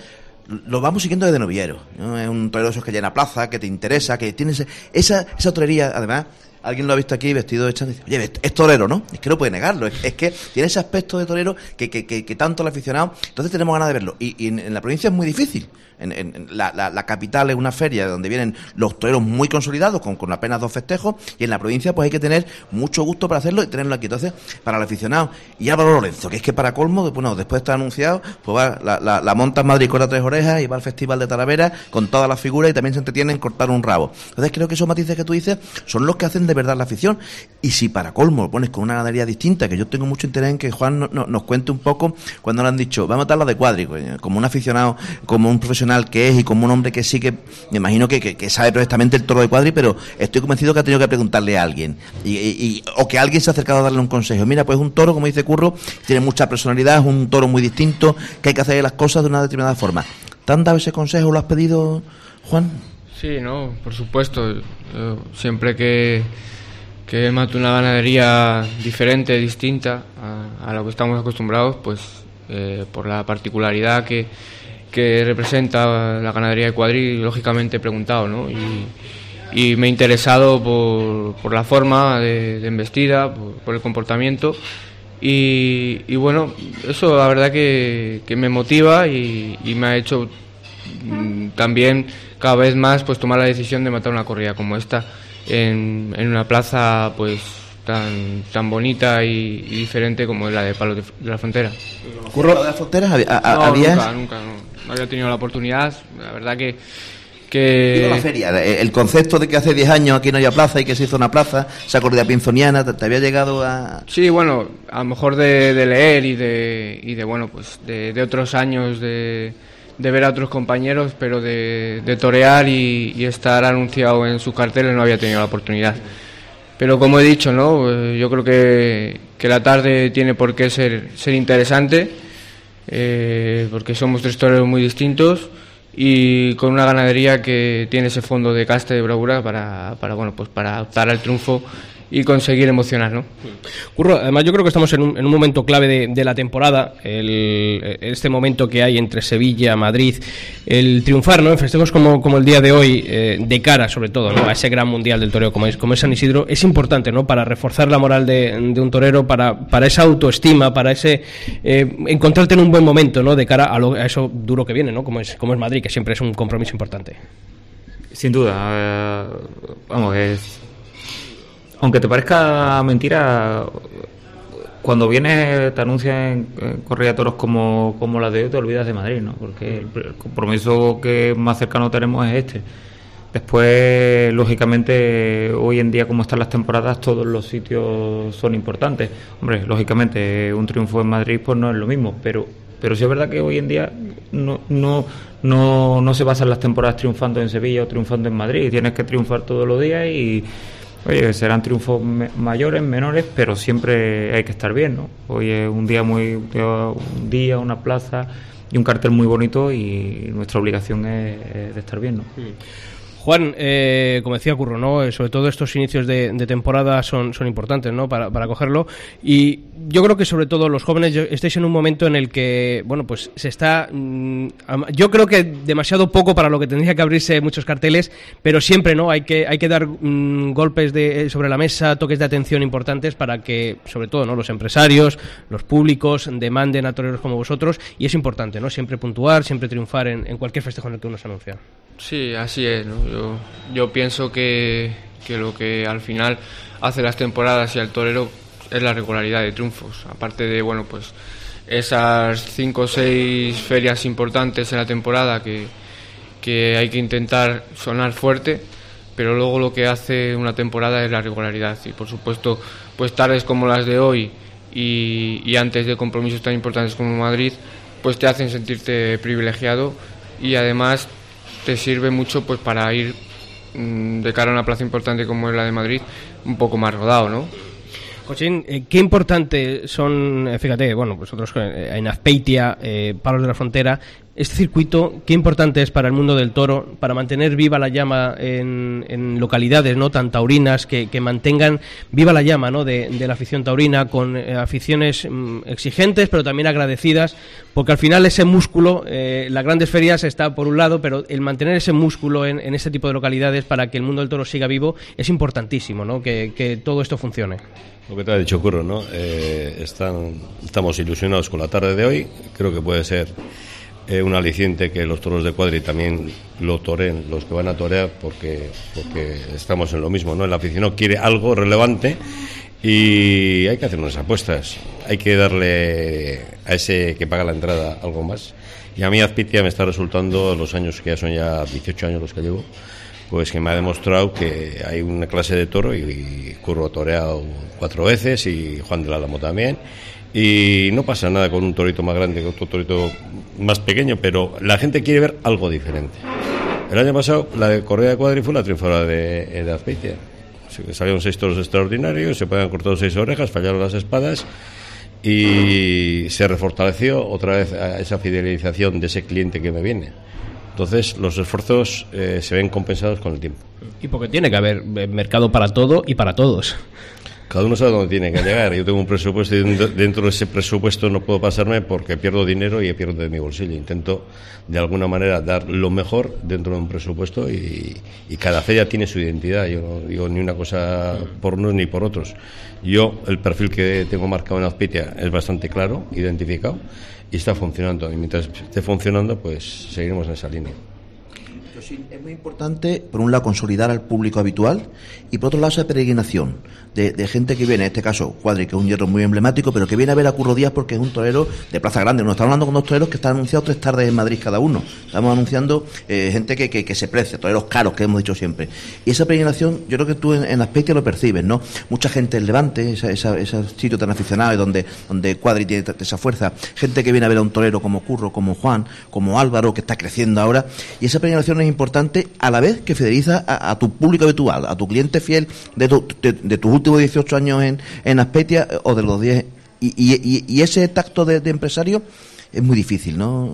lo vamos siguiendo desde noviero. Es un torero que llena plaza, que te interesa, que tienes esa, esa torería, además, alguien lo ha visto aquí vestido de dice, oye, es torero, ¿no? Es que no puede negarlo, es, que tiene ese aspecto de torero que, que, que, tanto el aficionado, entonces tenemos ganas de verlo. Y, en, la provincia es muy difícil, La, capital es una feria donde vienen los toreros muy consolidados, con, apenas dos festejos, y en la provincia pues hay que tener mucho gusto para hacerlo y tenerlo aquí. Entonces, para el aficionado, y Álvaro Lorenzo, que es que para colmo, bueno, después está anunciado, pues va la, la, la monta en Madrid corta tres orejas y va al Festival de Talavera con todas las figuras y también se entretiene en cortar un rabo. Entonces creo que esos matices que tú dices son los que hacen de verdad la afición. Y si para colmo lo pones con una ganadería distinta, que yo tengo mucho interés en que Juan no- no- nos cuente un poco cuando le han dicho, vamos a matar la de cuadri, coño, como un aficionado, como un profesional que es y como un hombre que sí que, me imagino que, que- que sabe perfectamente el toro de cuadri, pero estoy convencido que ha tenido que preguntarle a alguien. Y, y- o que alguien se ha acercado a darle un consejo. Mira, pues un toro, como dice Curro, tiene mucha personalidad, es un toro muy distinto, que hay que hacer las cosas de una determinada forma. ¿Te han dado ese consejo? ¿Lo has pedido, Juan? Sí, no, por supuesto. Yo siempre que, que mato una ganadería diferente, distinta a, a que estamos acostumbrados, pues eh, por la particularidad que, que representa la ganadería de cuadri, lógicamente he preguntado, ¿no? Y, y me he interesado por, por la forma de, de embestida, por, por el comportamiento. Y, y bueno, eso la verdad que, que me motiva y, y me ha hecho mm, también cada vez más pues tomar la decisión de matar una corrida como esta en, en una plaza pues tan tan bonita y, y diferente como la de Palos de, de la Frontera. ¿Curro? de las fronteras? ¿Había- a- a- No, habías- nunca, nunca, no, no había tenido la oportunidad. La verdad que que la feria, eh, el concepto de que hace 10 años aquí no había plaza y que se hizo una plaza, esa corrida pinzoniana, ¿te, te había llegado a...? Sí, bueno, a lo mejor de, de leer y de, y de bueno, pues de, de otros años de, de ver a otros compañeros, pero de, de torear y, y estar anunciado en sus carteles no había tenido la oportunidad. Pero como he dicho, ¿no? Eh, yo creo que, que la tarde tiene por qué ser, ser interesante, eh, porque somos tres toreros muy distintos y con una ganadería que tiene ese fondo de casta y de bravura para, para, bueno, pues para optar al triunfo y conseguir emocionar, ¿no? Curro, además yo creo que estamos en un, en un momento clave de, de la temporada, el- este momento que hay entre Sevilla, Madrid, el triunfar, ¿no? Festejos como, como el día de hoy, eh, de cara sobre todo, ¿no? A ese gran mundial del toreo como es, como es San Isidro, es importante, ¿no? Para reforzar la moral de, de un torero, para, para esa autoestima, para ese eh, encontrarte en un buen momento, ¿no? De cara a, lo- a eso duro que viene, ¿no? Como es, como es Madrid, que siempre es un compromiso importante. Sin duda, eh, vamos, es. Aunque te parezca mentira, cuando vienes, te anuncian en corrida de toros como, como la de hoy, te olvidas de Madrid, ¿no? Porque el, el compromiso que más cercano tenemos es este. Después, lógicamente, hoy en día, como están las temporadas, todos los sitios son importantes. Hombre, lógicamente, un triunfo en Madrid pues no es lo mismo, pero pero sí es verdad que hoy en día no, no, no, no se basan las temporadas triunfando en Sevilla o triunfando en Madrid. Tienes que triunfar todos los días y, oye, serán triunfos mayores, menores, pero siempre hay que estar bien, ¿no? Hoy es un día muy, un día, una plaza y un cartel muy bonito y nuestra obligación es, es de estar bien, ¿no? Juan, eh, como decía Curro, ¿no? Eh, sobre todo estos inicios de, temporada son, son importantes ¿no? para, para cogerlo. Y yo creo que sobre todo los jóvenes estáis en un momento en el que, bueno, pues se está... mm, yo creo que demasiado poco para lo que tendría que abrirse muchos carteles, pero siempre no hay que, hay que dar mm, golpes de, eh, sobre la mesa, toques de atención importantes para que, sobre todo, ¿no? los empresarios, los públicos demanden a toreros como vosotros. Y es importante, ¿no? Siempre puntuar, siempre triunfar en, en cualquier festejo en el que uno se anuncia. Sí, así es. ¿no? Yo, yo pienso que, que lo que al final hace las temporadas y al torero es la regularidad de triunfos. Aparte de, bueno, pues esas cinco o seis ferias importantes en la temporada que, que hay que intentar sonar fuerte, pero luego lo que hace una temporada es la regularidad. Y por supuesto, pues tardes como las de hoy y, y antes de compromisos tan importantes como Madrid, pues te hacen sentirte privilegiado y además te sirve mucho pues para ir mm, de cara a una plaza importante como es la de Madrid un poco más rodado, ¿no? Cochín, eh, qué importante son, eh, fíjate, bueno, vosotros eh, en Azpeitia, eh, Palos de la Frontera, este circuito, qué importante es para el mundo del toro, para mantener viva la llama en, localidades no tan taurinas, que, mantengan viva la llama ¿no? de, de la afición taurina, con eh, aficiones mm, exigentes, pero también agradecidas, porque al final ese músculo, eh, las grandes ferias está por un lado, pero el mantener ese músculo en, en este tipo de localidades para que el mundo del toro siga vivo es importantísimo, ¿no? que, que todo esto funcione. Lo que te ha dicho Curro, ¿no? Eh, están, estamos ilusionados con la tarde de hoy. Creo que puede ser eh, un aliciente que los toros de cuadri también lo toren, los que van a torear, porque, porque estamos en lo mismo, ¿no? El aficionado quiere algo relevante y hay que hacer unas apuestas. Hay que darle a ese que paga la entrada algo más. Y a mí Azpitia me está resultando, los años que ya son ya 18 años los que llevo, pues que me ha demostrado que hay una clase de toro y, Curro ha toreado cuatro veces y Juan del Álamo también. Y no pasa nada con un torito más grande que otro torito más pequeño, pero la gente quiere ver algo diferente. El año pasado la de Correa de Cuadri fue la triunfadora de, de Azpeitia. Salieron seis toros extraordinarios, se pueden cortar seis orejas, fallaron las espadas y se refortaleció otra vez esa fidelización de ese cliente que me viene. Entonces los esfuerzos eh, se ven compensados con el tiempo. Y porque tiene que haber eh, mercado para todo y para todos. Cada uno sabe dónde tiene que llegar. Yo tengo un presupuesto y dentro de ese presupuesto no puedo pasarme porque pierdo dinero y pierdo de mi bolsillo. Intento de alguna manera dar lo mejor dentro de un presupuesto y, cada feria tiene su identidad. Yo no digo ni una cosa por unos ni por otros. Yo el perfil que tengo marcado en Azpitia es bastante claro, identificado y está funcionando. Y mientras esté funcionando, pues seguiremos en esa línea es muy importante, por un lado, consolidar al público habitual y por otro lado, esa peregrinación de, gente que viene, en este caso, Cuadri, que es un hierro muy emblemático, pero que viene a ver a Curro Díaz porque es un torero de Plaza Grande. Nos estamos hablando con dos toreros que están anunciados tres tardes en Madrid cada uno. Estamos anunciando eh, gente que, que, se precia, toreros caros, que hemos dicho siempre. Y esa peregrinación, yo creo que tú en, en aspecto lo percibes, ¿no? Mucha gente en Levante, ese sitio tan aficionado donde, donde Cuadri tiene esa fuerza, gente que viene a ver a un torero como Curro, como Juan, como Álvaro, que está creciendo ahora. Y esa peregrinación es importante a la vez que fideliza a, tu público habitual, a tu cliente fiel de, de, tus últimos 18 años en, en Aspetia eh, o de los 10. Y, y, y ese tacto de, empresario es muy difícil, ¿no?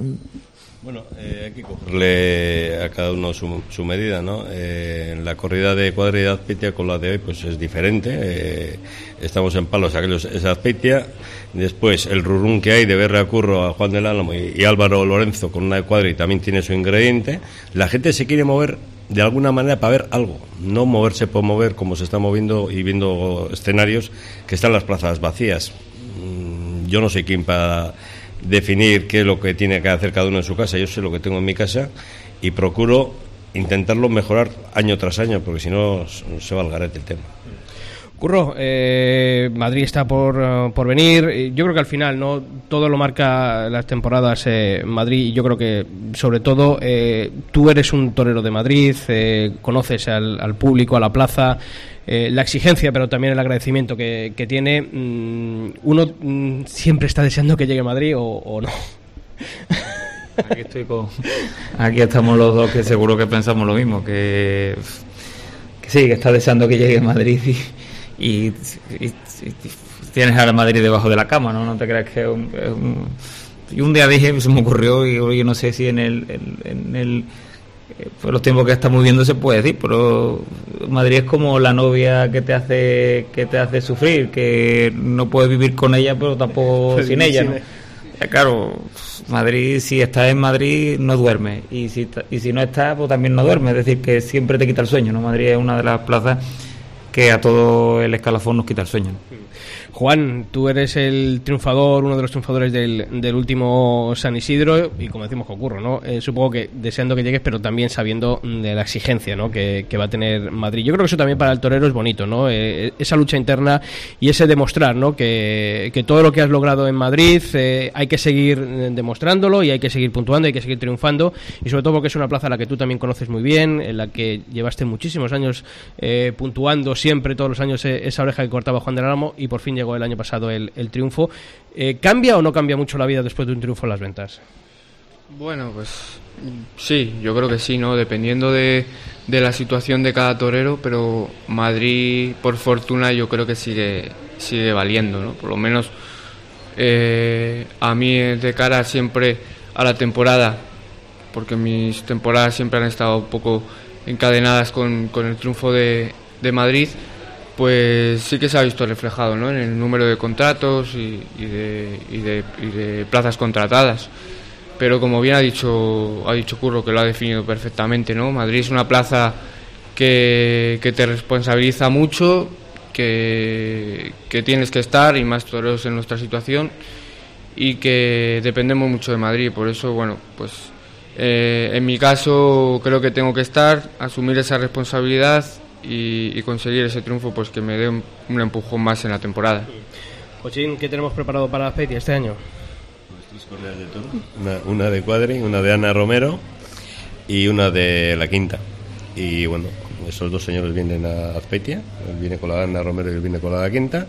Bueno, eh, hay que cogerle a cada uno su, su medida, ¿no? Eh, la corrida de cuadra y Azpeitia con la de hoy, pues es diferente. Eh, estamos en palos, aquellos es Azpeitia. Después, el rurún que hay de ver a Curro, a Juan del Álamo y, Álvaro Lorenzo con una de y también tiene su ingrediente. La gente se quiere mover de alguna manera para ver algo, no moverse por mover como se está moviendo y viendo escenarios que están las plazas vacías. Mm, yo no sé quién para definir qué es lo que tiene que hacer cada uno en su casa. Yo sé lo que tengo en mi casa y procuro intentarlo mejorar año tras año, porque si no se va al garete el tema. Curro, eh, Madrid está por, eh, por, venir. Yo creo que al final no todo lo marca las temporadas eh, Madrid. Y yo creo que sobre todo eh, tú eres un torero de Madrid, conoces al, al, público, a la plaza. La exigencia, pero también el agradecimiento que, que tiene. Mm, uno mm, siempre está deseando que llegue Madrid o, no. Aquí estoy con. Aquí estamos los dos que seguro que pensamos lo mismo, que, que sí, que está deseando que llegue Madrid y y, tienes a la Madrid debajo de la cama, ¿no? No te creas que es un, Y un día dije, se me ocurrió, y yo no sé si en el, eh, por los tiempos que estamos viviendo se puede decir, pero Madrid es como la novia que te hace que te hace sufrir, que no puedes vivir con ella, pero tampoco sin ella, ¿no? claro, Madrid, si estás en Madrid, no duermes, y si, y si no estás, pues también no duermes, es decir, que siempre te quita el sueño, ¿no? Madrid es una de las plazas que a todo el escalafón nos quita el sueño. Juan, tú eres el triunfador, uno de los triunfadores del, del último San Isidro y como decimos que ocurre, ¿no? Eh, supongo que deseando que llegues, pero también sabiendo de la exigencia ¿no? que, va a tener Madrid. Yo creo que eso también para el torero es bonito, ¿no? Eh, esa lucha interna y ese demostrar, ¿no? Que, que todo lo que has logrado en Madrid eh, hay que seguir demostrándolo y hay que seguir puntuando, hay que seguir triunfando y sobre todo porque es una plaza a la que tú también conoces muy bien, en la que llevaste muchísimos años puntuando siempre, todos los años, esa oreja que cortaba Juan del Álamo y por fin llegó el año pasado el, triunfo. Eh, ¿Cambia o no cambia mucho la vida después de un triunfo en las ventas? Bueno, pues sí, yo creo que sí, ¿no? Dependiendo de, la situación de cada torero, pero Madrid, por fortuna, yo creo que sigue, sigue valiendo, ¿no? Por lo menos eh, a mí de cara siempre a la temporada, porque mis temporadas siempre han estado un poco encadenadas con, el triunfo de, de Madrid pues sí que se ha visto reflejado ¿no? en el número de contratos y, de, plazas contratadas. Pero como bien ha dicho, ha dicho Curro, que lo ha definido perfectamente, ¿no? Madrid es una plaza que, te responsabiliza mucho, que, tienes que estar, y más toreros en nuestra situación. y que dependemos mucho de Madrid. Por eso, bueno, pues eh, en mi caso creo que tengo que estar, asumir esa responsabilidad y, y conseguir ese triunfo pues que me dé un, un empujón más en la temporada. Cochín, ¿qué tenemos preparado para Azpeitia este año? Una, una de Cuadri, una de Ana Romero y una de la Quinta. Y bueno, esos dos señores vienen a Azpeitia, él viene con la Ana Romero y él viene con la Quinta,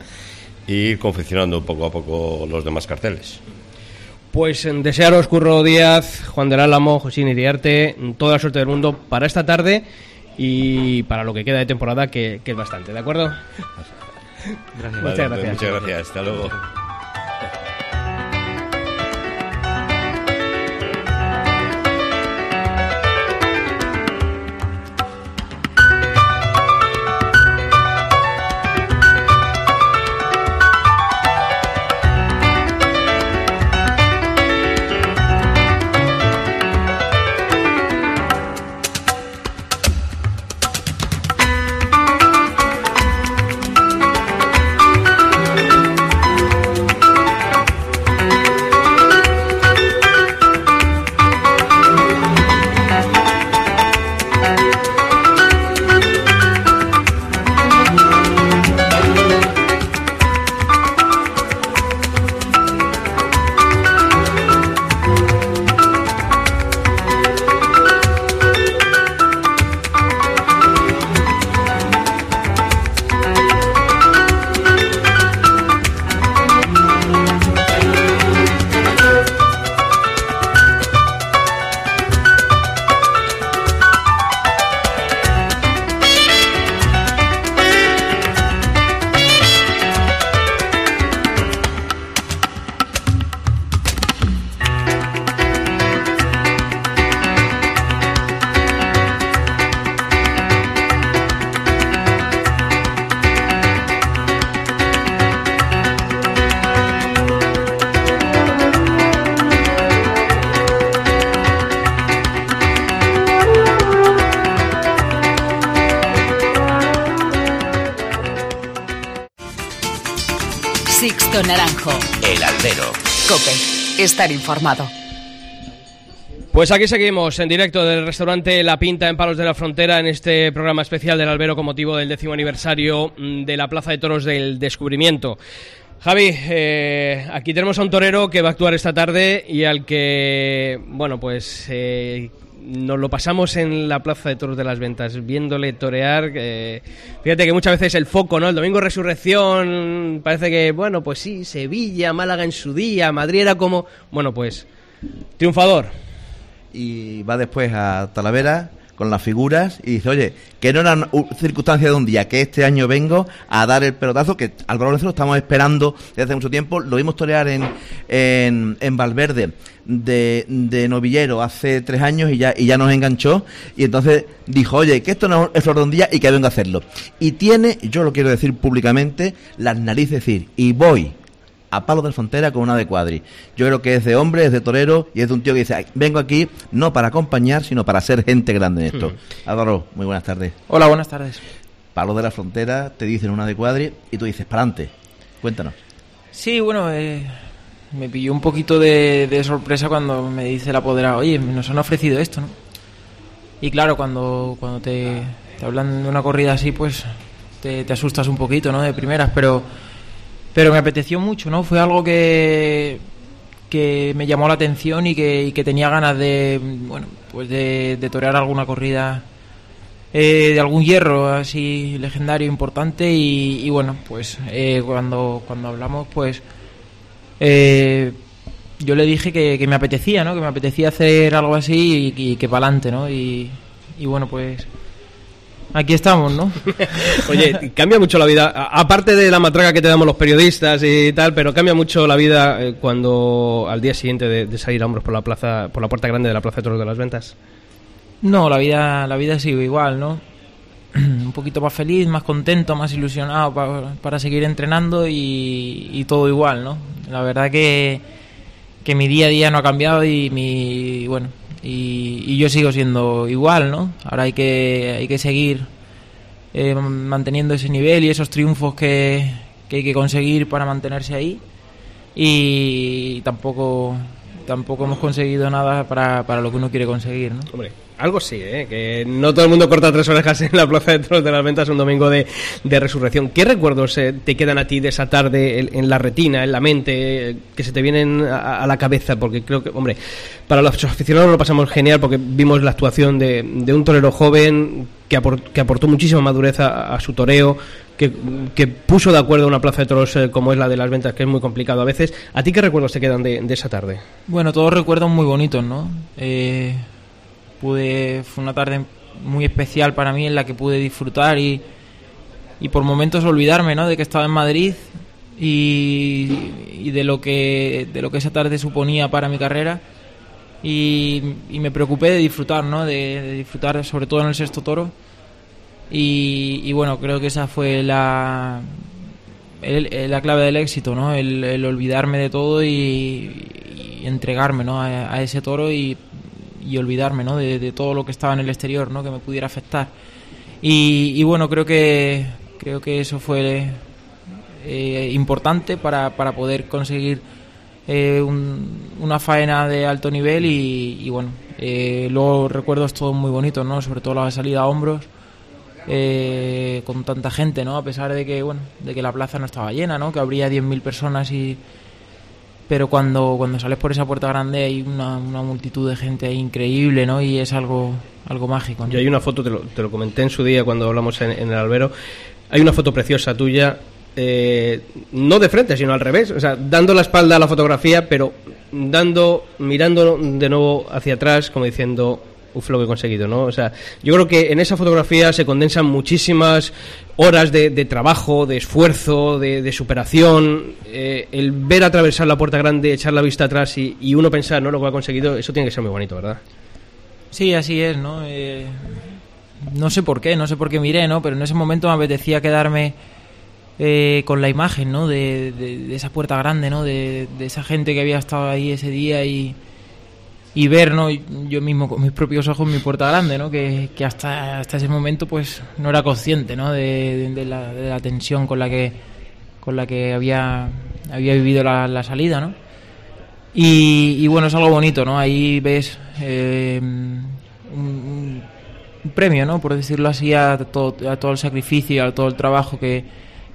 y ir confeccionando poco a poco los demás carteles. Pues desearos Curro Díaz, Juan del Álamo, Josín Iriarte, toda la suerte del mundo para esta tarde y para lo que queda de temporada, que, que es bastante, ¿de acuerdo? Gracias. Muchas gracias. Muchas gracias, hasta luego. Estar informado. Pues aquí seguimos en directo del restaurante La Pinta en Palos de la Frontera en este programa especial del Albero con motivo del décimo aniversario mm, de la Plaza de Toros del Descubrimiento. Javi, eh, aquí tenemos a un torero que va a actuar esta tarde y al que, bueno, pues eh, nos lo pasamos en la Plaza de Toros de las Ventas, viéndole torear. fíjate que muchas veces el foco, ¿no? El domingo Resurrección, parece que, bueno, pues sí, Sevilla, Málaga en su día, Madrid era como, bueno, pues, triunfador. y va después a Talavera con las figuras y dice, oye, que no era una u- circunstancia de un día, que este año vengo a dar el pelotazo, que Álvaro Lorenzo lo estamos esperando desde hace mucho tiempo, lo vimos torear en, en, en Valverde de, de novillero hace tres años y ya, y ya nos enganchó y entonces dijo, oye, que esto no es flor de un día y que vengo a hacerlo. Y tiene, yo lo quiero decir públicamente, las narices de decir, y voy a palo de frontera con una de cuadri. Yo creo que es de hombre, es de torero y es de un tío que dice, "Ay, vengo aquí no para acompañar, sino para ser gente grande en esto. Álvaro, muy buenas tardes. Hola, buenas tardes. Palo de la frontera, te dicen una de cuadri y tú dices, para adelante. Cuéntanos. Sí, bueno, eh, me pilló un poquito de, de sorpresa cuando me dice el apoderado, oye, nos han ofrecido esto, ¿no? Y claro, cuando, cuando te, te hablan de una corrida así, pues te, te asustas un poquito, ¿no? De primeras, pero, pero me apeteció mucho, ¿no? Fue algo que, que me llamó la atención y que, que tenía ganas de, bueno, pues de, de torear alguna corrida eh, de algún hierro así legendario importante. Y, y bueno pues eh, cuando cuando hablamos pues eh, yo le dije que, que me apetecía no que me apetecía hacer algo así y, y que para adelante no y, y bueno pues aquí estamos no Oye, cambia mucho la vida, aparte de la matraca que te damos los periodistas y tal, pero cambia mucho la vida eh, cuando al día siguiente de, de salir a hombros por la plaza, por la puerta grande de la Plaza de Toros de las Ventas. No, la vida, la vida sigue igual, ¿no? Un poquito más feliz, más contento, más ilusionado pa- para seguir entrenando y, y todo igual, ¿no? La verdad que, que mi día a día no ha cambiado y mi bueno y, y yo sigo siendo igual, ¿no? Ahora hay que hay que seguir eh, manteniendo ese nivel y esos triunfos que, que hay que conseguir para mantenerse ahí y tampoco tampoco hemos conseguido nada para, para lo que uno quiere conseguir, ¿no? Hombre, algo sí, ¿eh? que no todo el mundo corta tres orejas en la Plaza de Toros de las Ventas un domingo de, de resurrección. ¿Qué recuerdos eh, te quedan a ti de esa tarde en, la retina, en la mente, eh, que se te vienen a, a, la cabeza? Porque creo que, hombre, para los aficionados lo pasamos genial porque vimos la actuación de, de un torero joven que, que aportó muchísima madurez a, a su toreo, que, que, puso de acuerdo una plaza de toros eh, como es la de las ventas, que es muy complicado a veces. ¿A ti qué recuerdos te quedan de, de esa tarde? Bueno, todos recuerdos muy bonitos, ¿no? Eh, pude, fue una tarde muy especial para mí en la que pude disfrutar y, por momentos olvidarme, ¿no? De que estaba en Madrid y, de lo que de lo que esa tarde suponía para mi carrera. Y, me preocupé de disfrutar, ¿no? De, disfrutar sobre todo en el sexto toro. Y, y bueno, creo que esa fue la, la clave del éxito, ¿no? El, olvidarme de todo y, y entregarme, ¿no? A, a, ese toro y, y olvidarme, ¿no? De, todo lo que estaba en el exterior, ¿no? Que me pudiera afectar. Y, bueno, creo que creo que eso fue eh, importante para, para poder conseguir eh, un, una faena de alto nivel y, y bueno, eh, luego recuerdos todos muy bonitos, ¿no? Sobre todo la salida a hombros. Eh, con tanta gente, ¿no? A pesar de que, bueno, de que la plaza no estaba llena, ¿no? Que habría 10.000 personas y... Pero cuando, cuando sales por esa puerta grande hay una, una multitud de gente increíble, ¿no? Y es algo, algo mágico, ¿no? Yo hay una foto, te lo, te lo comenté en su día cuando hablamos en, el albero, hay una foto preciosa tuya eh, no de frente, sino al revés, o sea, dando la espalda a la fotografía, pero dando, mirando de nuevo hacia atrás, como diciendo, uf, lo que he conseguido, ¿no? O sea, yo creo que en esa fotografía se condensan muchísimas horas de, de trabajo, de esfuerzo, de, de superación, eh, el ver atravesar la puerta grande, echar la vista atrás y, y, uno pensar, ¿no? Lo que ha conseguido, eso tiene que ser muy bonito, ¿verdad? Sí, así es, ¿no? Eh, no sé por qué, no sé por qué miré, ¿no? Pero en ese momento me apetecía quedarme eh, con la imagen, ¿no? De, de, de, esa puerta grande, ¿no? De, de, esa gente que había estado ahí ese día y, y ver, ¿no? Yo mismo con mis propios ojos mi puerta grande, ¿no? Que, que hasta, hasta ese momento, pues, no era consciente, ¿no? De, la, la, tensión con la que con la que había había vivido la, la salida, ¿no? Y, y, bueno, es algo bonito, ¿no? Ahí ves eh, un, un, premio, ¿no? Por decirlo así, a todo, a todo el sacrificio, a todo el trabajo que,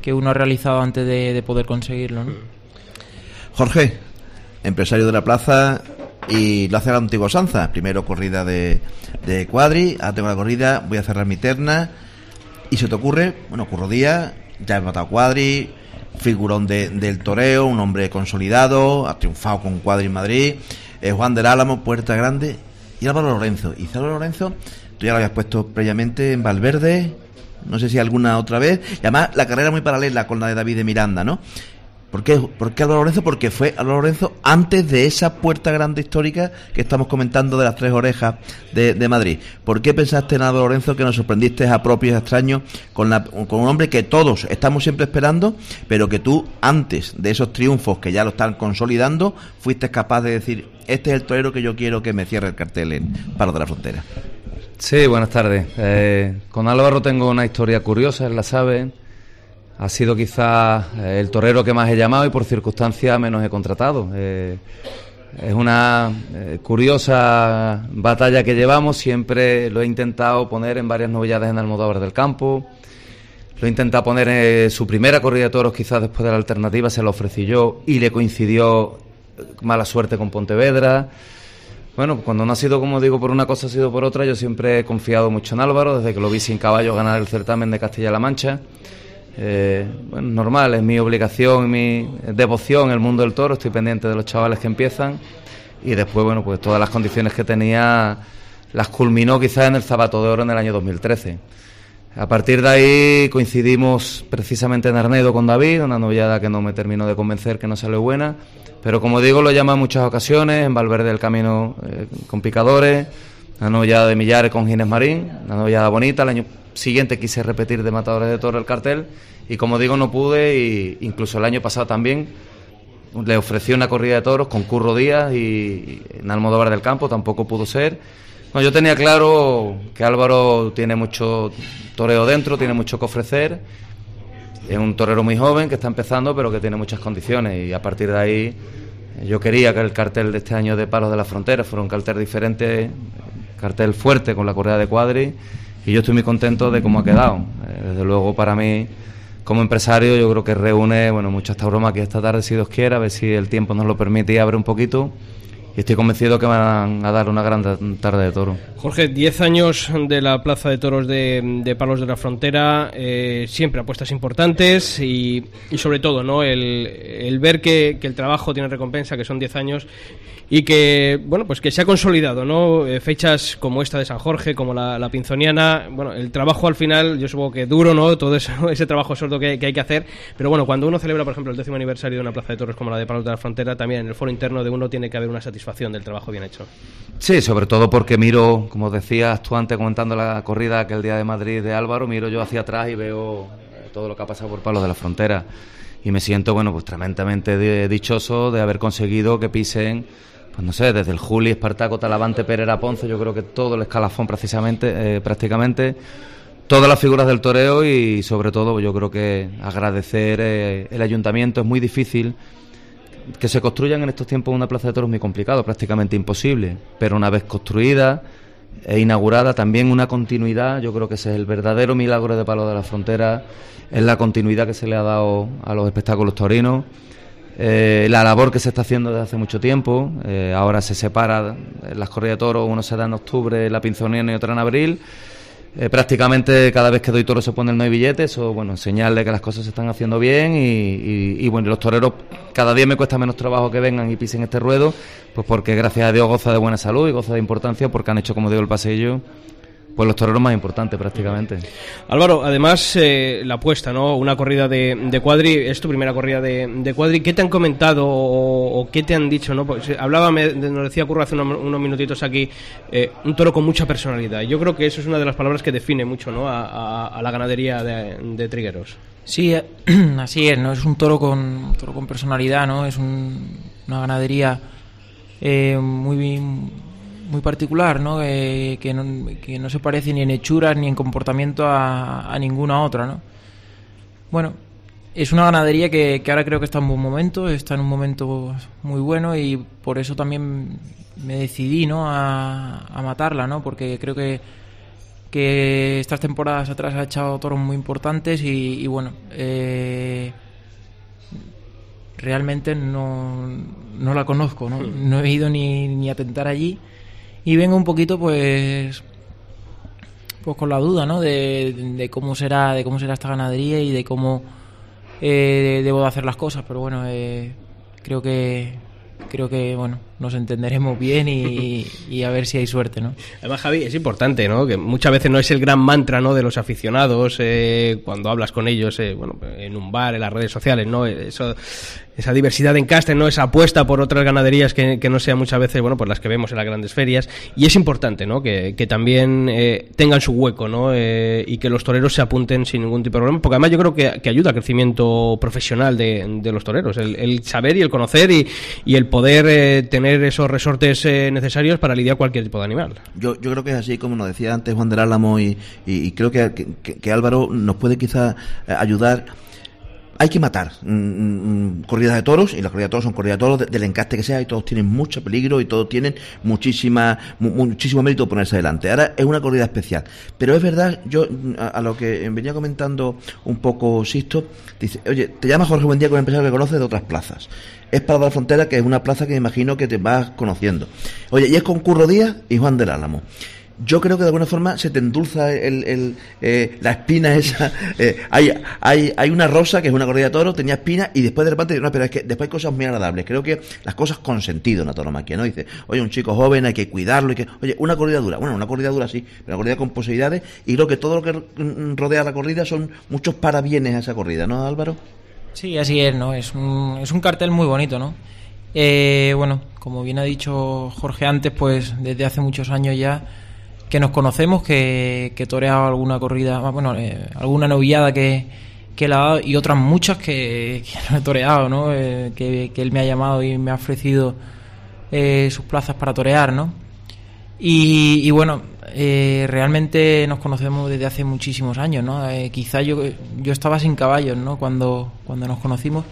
que uno ha realizado antes de, de poder conseguirlo. ¿no? Jorge, empresario de la plaza y lo hace la antigua Sanza. Primero corrida de, de cuadri, ahora tengo la corrida, voy a cerrar mi terna. Y se te ocurre, bueno, curro día, ya he matado cuadri, figurón de, del toreo, un hombre consolidado, ha triunfado con cuadri en Madrid, eh, Juan del Álamo, Puerta Grande, y Álvaro Lorenzo. Y Álvaro Lorenzo, tú ya lo habías puesto previamente en Valverde, no sé si alguna otra vez, y además la carrera muy paralela con la de David de Miranda, ¿no? ¿Por qué, ¿Por Álvaro Lorenzo? Porque fue Álvaro Lorenzo antes de esa puerta grande histórica que estamos comentando de las tres orejas de, Madrid. ¿Por qué pensaste en Álvaro Lorenzo que nos sorprendiste a propios extraños con, la, con un hombre que todos estamos siempre esperando, pero que tú antes de esos triunfos que ya lo están consolidando, fuiste capaz de decir, este es el torero que yo quiero que me cierre el cartel en Paro de la Frontera? Sí, buenas tardes. Eh, con Álvaro tengo una historia curiosa, la sabe. Ha sido quizás el torero que más he llamado y por circunstancias menos he contratado. Eh, es una eh, curiosa batalla que llevamos. Siempre lo he intentado poner en varias novedades en Almodóvar del Campo. Lo he intentado poner en su primera corrida de toros, quizás después de la alternativa, se lo ofrecí yo y le coincidió mala suerte con Pontevedra. Bueno, cuando no ha sido, como digo, por una cosa, ha sido por otra, yo siempre he confiado mucho en Álvaro, desde que lo vi sin caballo ganar el certamen de Castilla-La Mancha. Eh, normal, es mi obligación, mi devoción el mundo del toro, estoy pendiente de los chavales que empiezan y después, bueno, pues todas las condiciones que tenía las culminó quizás en el Zapato de Oro en el año 2013. A partir de ahí coincidimos precisamente en Arnedo con David, una novillada que no me terminó de convencer, que no salió buena, pero como digo, lo llama en muchas ocasiones, en Valverde del Camino eh, con Picadores, una novillada de Millares con Ginés Marín, una novillada bonita, el año siguiente quise repetir de Matadores de Toro el cartel y como digo no pude y incluso el año pasado también le ofrecí una corrida de toros con Curro Díaz y en Almodóvar del Campo tampoco pudo ser. Bueno, yo tenía claro que Álvaro tiene mucho toreo dentro, tiene mucho que ofrecer Es un torero muy joven que está empezando, pero que tiene muchas condiciones y a partir de ahí yo quería que el cartel de este año de Palos de la Frontera fuera un cartel diferente, cartel fuerte con la correa de cuadri y yo estoy muy contento de cómo ha quedado. Eh, desde luego para mí como empresario yo creo que reúne bueno mucha aquí esta tarde si Dios quiere, a ver si el tiempo nos lo permite y abre un poquito y estoy convencido que van a dar una gran tarde de toro. Jorge, 10 años de la Plaza de Toros de, Palos de la Frontera, eh, siempre apuestas importantes y, sobre todo ¿no? el, ver que, que, el trabajo tiene recompensa, que son 10 años y que bueno pues que se ha consolidado no eh, fechas como esta de San Jorge como la, pinzoniana. Bueno el trabajo al final yo supongo que duro no todo eso, ese trabajo sordo que, hay que hacer. Pero bueno cuando uno celebra por ejemplo el décimo aniversario de una plaza de torres como la de Palos de la Frontera también en el foro interno de uno tiene que haber una satisfacción del trabajo bien hecho. Sí sobre todo porque miro como decías tú antes comentando la corrida aquel día de Madrid de Álvaro miro yo hacia atrás y veo eh, todo lo que ha pasado por Palos de la Frontera. Y me siento bueno pues tremendamente dichoso de haber conseguido que pisen pues no sé, desde el Juli, Espartaco, Talavante, Pereira, Ponce, yo creo que todo el escalafón precisamente, eh, prácticamente, todas las figuras del toreo y sobre todo yo creo que agradecer eh, el ayuntamiento, es muy difícil que se construyan en estos tiempos una plaza de toros muy complicado, prácticamente imposible, pero una vez construida e inaugurada también una continuidad, yo creo que ese es el verdadero milagro de Palo de la Frontera, es la continuidad que se le ha dado a los espectáculos torinos eh, la labor que se está haciendo desde hace mucho tiempo, eh, ahora se separa las corridas de toros, uno se da en octubre, la pinzoniana y otra en abril. Eh, prácticamente cada vez que doy toro se pone el no hay billetes, o bueno, señal que las cosas se están haciendo bien y, y, bueno, los toreros cada día me cuesta menos trabajo que vengan y pisen este ruedo, pues porque gracias a Dios goza de buena salud y goza de importancia porque han hecho, como digo, el pasillo pues los toreros más importantes prácticamente. Álvaro, además eh, la apuesta, ¿no? Una corrida de, de, cuadri, es tu primera corrida de, de cuadri. ¿Qué te han comentado o, qué te han dicho, no? Pues, eh, hablaba, nos decía Curro hace unos, minutitos aquí, eh, un toro con mucha personalidad. Yo creo que eso es una de las palabras que define mucho, ¿no? A, la ganadería de, trigueros. Sí, así es, ¿no? Es un toro con, toro con personalidad, ¿no? Es una ganadería muy muy particular, ¿no? que, no, se parece ni en hechuras ni en comportamiento a, ninguna otra, ¿no? Bueno, es una ganadería que, ahora creo que está en un buen momento, está en un momento muy bueno y por eso también me decidí, ¿no? A, matarla, ¿no? Porque creo que, que estas temporadas atrás ha echado toros muy importantes y, bueno, eh, realmente no, no la conozco, ¿no? Hmm. No he ido ni, ni a tentar allí y vengo un poquito pues pues con la duda ¿no? de, cómo será de cómo será esta ganadería y de cómo eh, debo de hacer las cosas. Pero bueno eh, creo que creo que bueno nos entenderemos bien y, a ver si hay suerte no además Javi es importante no que muchas veces no es el gran mantra no de los aficionados eh, cuando hablas con ellos eh, bueno en un bar en las redes sociales no eso esa diversidad en casting, ¿no? esa apuesta por otras ganaderías que, no sean muchas veces bueno pues las que vemos en las grandes ferias y es importante ¿no? que, también eh, tengan su hueco ¿no? Eh, y que los toreros se apunten sin ningún tipo de problema porque además yo creo que, ayuda al crecimiento profesional de, los toreros el, saber y el conocer y, y el poder eh, tener esos resortes necesarios para lidiar cualquier tipo de animal yo, yo creo que es así como nos decía antes Juan del Álamo y, y, creo que, que Álvaro nos puede quizá ayudar hay que matar mm, mm, mm, corridas de toros y las corridas de toros son corridas de toros del encaste que sea y todos tienen mucho peligro y todos tienen muchísima muchísimo mérito ponerse adelante. Ahora es una corrida especial. Pero es verdad yo a, lo que venía comentando un poco Sisto dice oye te llamas Jorge Buendía con empresario que conoces de otras plazas. Es para la frontera que es una plaza que me imagino que te vas conociendo oye y es con Curro Díaz y Juan del Álamo yo creo que de alguna forma se te endulza el, eh, la espina esa. Eh, hay, hay, hay una rosa que es una corrida de toro, tenía espina y después de repente, no, pero es que después hay cosas muy agradables. Creo que las cosas con sentido en la ¿no? Dice, oye, un chico joven hay que cuidarlo y que, oye, una corrida dura. Bueno, una corrida dura sí, pero una corrida con posibilidades y creo que todo lo que rodea la corrida son muchos parabienes a esa corrida, ¿no, Álvaro? Sí, así es, ¿no? Es un, es un cartel muy bonito, ¿no? Eh, bueno, como bien ha dicho Jorge antes, pues desde hace muchos años ya que nos conocemos, que, que he toreado alguna corrida, ah, bueno, eh, alguna novillada que, que la ha dado y otras muchas que, no he toreado, ¿no? Eh, que, él me ha llamado y me ha ofrecido eh, sus plazas para torear, ¿no? Y, y bueno, eh, realmente nos conocemos desde hace muchísimos años, ¿no? Eh, quizá yo, yo estaba sin caballos, ¿no? Cuando, cuando nos conocimos.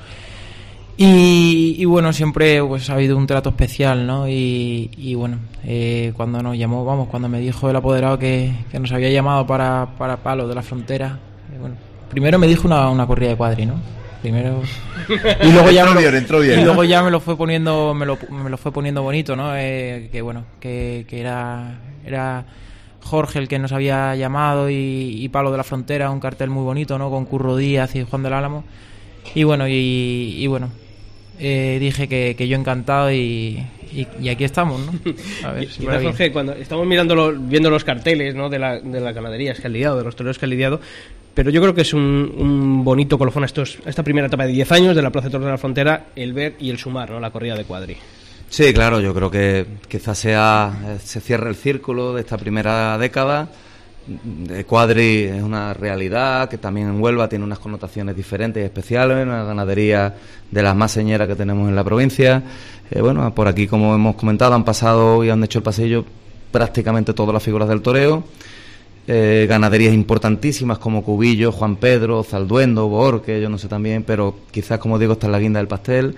Y, y bueno, siempre pues ha habido un trato especial, ¿no? Y, y bueno, eh, cuando nos llamó, vamos, cuando me dijo el apoderado que, que nos había llamado para, para Palo de la Frontera, eh, bueno, primero me dijo una, una corrida de cuadri, ¿no? Primero y luego ya Entró me lo, bien, entró bien. y luego ya me lo fue poniendo me lo, me lo fue poniendo bonito no Eh, que bueno que, que era era Jorge el que nos había llamado y, y Palo de la Frontera un cartel muy bonito no con Curro Díaz y Juan del Álamo y bueno y, y bueno eh, dije que, que yo encantado y, y, y aquí estamos no a ver si. Jorge, cuando estamos mirando lo- viendo los carteles ¿no? de, la, de las ganaderías que han lidiado, de los toreros que han lidiado, pero yo creo que es un, un bonito colofón a, estos, a esta primera etapa de 10 años de la Plaza de Toros de la Frontera, el ver y el sumar, ¿no? la corrida de cuadri. Sí, claro, yo creo que quizás sea se cierre el círculo de esta primera década. Cuadri es una realidad que también en Huelva tiene unas connotaciones diferentes y especiales, una ganadería de las más señeras que tenemos en la provincia. Eh, bueno, por aquí, como hemos comentado, han pasado y han hecho el pasillo prácticamente todas las figuras del toreo. Eh, ganaderías importantísimas como Cubillo, Juan Pedro, Zalduendo, Borque, yo no sé también, pero quizás, como digo, está en la guinda del pastel.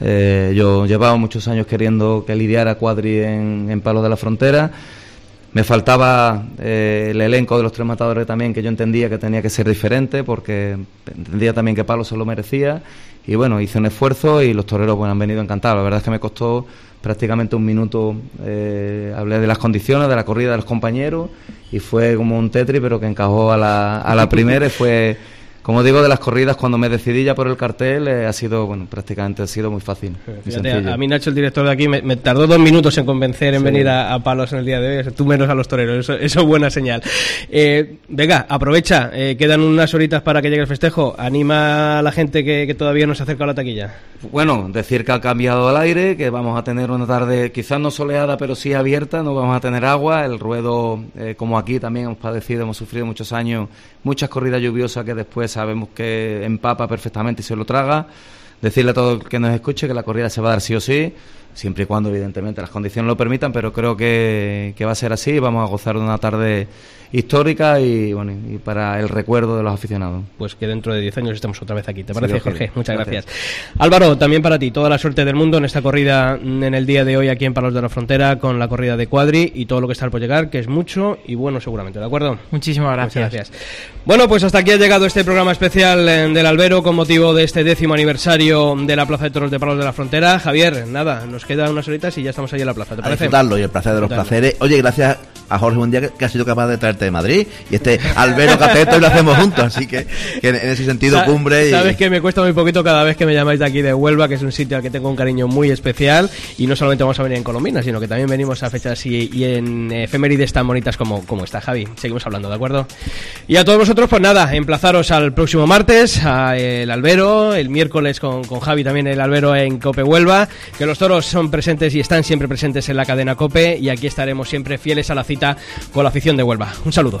Eh, yo llevaba muchos años queriendo que lidiara Cuadri en, en Palos de la Frontera. Me faltaba eh, el elenco de los tres matadores también, que yo entendía que tenía que ser diferente, porque entendía también que Palos se lo merecía. Y bueno, hice un esfuerzo y los toreros bueno, han venido encantados. La verdad es que me costó prácticamente un minuto. eh, hablé de las condiciones, de la corrida de los compañeros, y fue como un tetri, pero que encajó a la, a la primera y fue. Como digo, de las corridas, cuando me decidí ya por el cartel, eh, ha sido, bueno, prácticamente ha sido muy fácil. Fíjate, a, mí Nacho, el director de aquí, me, me tardó dos minutos en convencer en Sí. venir a, a Palos en el día de hoy, tú menos a los toreros, eso, eso es buena señal. Eh, venga, aprovecha, eh, quedan unas horitas para que llegue el festejo, anima a la gente que, que todavía no se acerca a la taquilla. Bueno, decir que ha cambiado el aire, que vamos a tener una tarde quizás no soleada, pero sí abierta, no vamos a tener agua, el ruedo, como aquí también hemos padecido, hemos sufrido muchos años, muchas corridas lluviosas que después sabemos que empapa perfectamente y se lo traga. Decirle a todo el que nos escuche que la corrida se va a dar sí o sí, siempre y cuando evidentemente las condiciones lo permitan, pero creo que, que va a ser así y vamos a gozar de una tarde histórica y, bueno, y para el recuerdo de los aficionados. Pues que dentro de 10 años estemos otra vez aquí. ¿Te parece, Jorge? quiere. Muchas Gracias. gracias. Álvaro, también para ti, toda la suerte del mundo en esta corrida en el día de hoy aquí en Palos de la Frontera con la corrida de Cuadri y todo lo que está por llegar, que es mucho y bueno seguramente, ¿de acuerdo? muchísimas gracias Muchas gracias. Bueno, pues hasta aquí ha llegado este programa especial eh, del Albero con motivo de este décimo aniversario de la Plaza de Toros de Palos de la Frontera. Javier, nada, nos quedan unas horitas y ya estamos ahí en la plaza, ¿te a parece? disfrutarlo y el placer de los placeres. Oye, gracias a Jorge Bundía que, que ha sido capaz de traerte de Madrid y este Albero Cateto y lo hacemos juntos, así que, que en, en ese sentido Sa- cumbre y Sabes que me cuesta muy poquito cada vez que me llamáis de aquí de Huelva, que es un sitio al que tengo un cariño muy especial. Y no solamente vamos a venir en Colombina, sino que también venimos a fechas y, y en efemérides tan bonitas como, como esta, Javi. Seguimos hablando, ¿de acuerdo? Y a todos vosotros, pues nada, emplazaros al próximo martes, a el Albero, el miércoles con, Javi también el Albero en Cope Huelva, que los toros son presentes y están siempre presentes en la cadena Cope y aquí estaremos siempre fieles a la cita con la afición de Huelva. Un saludo.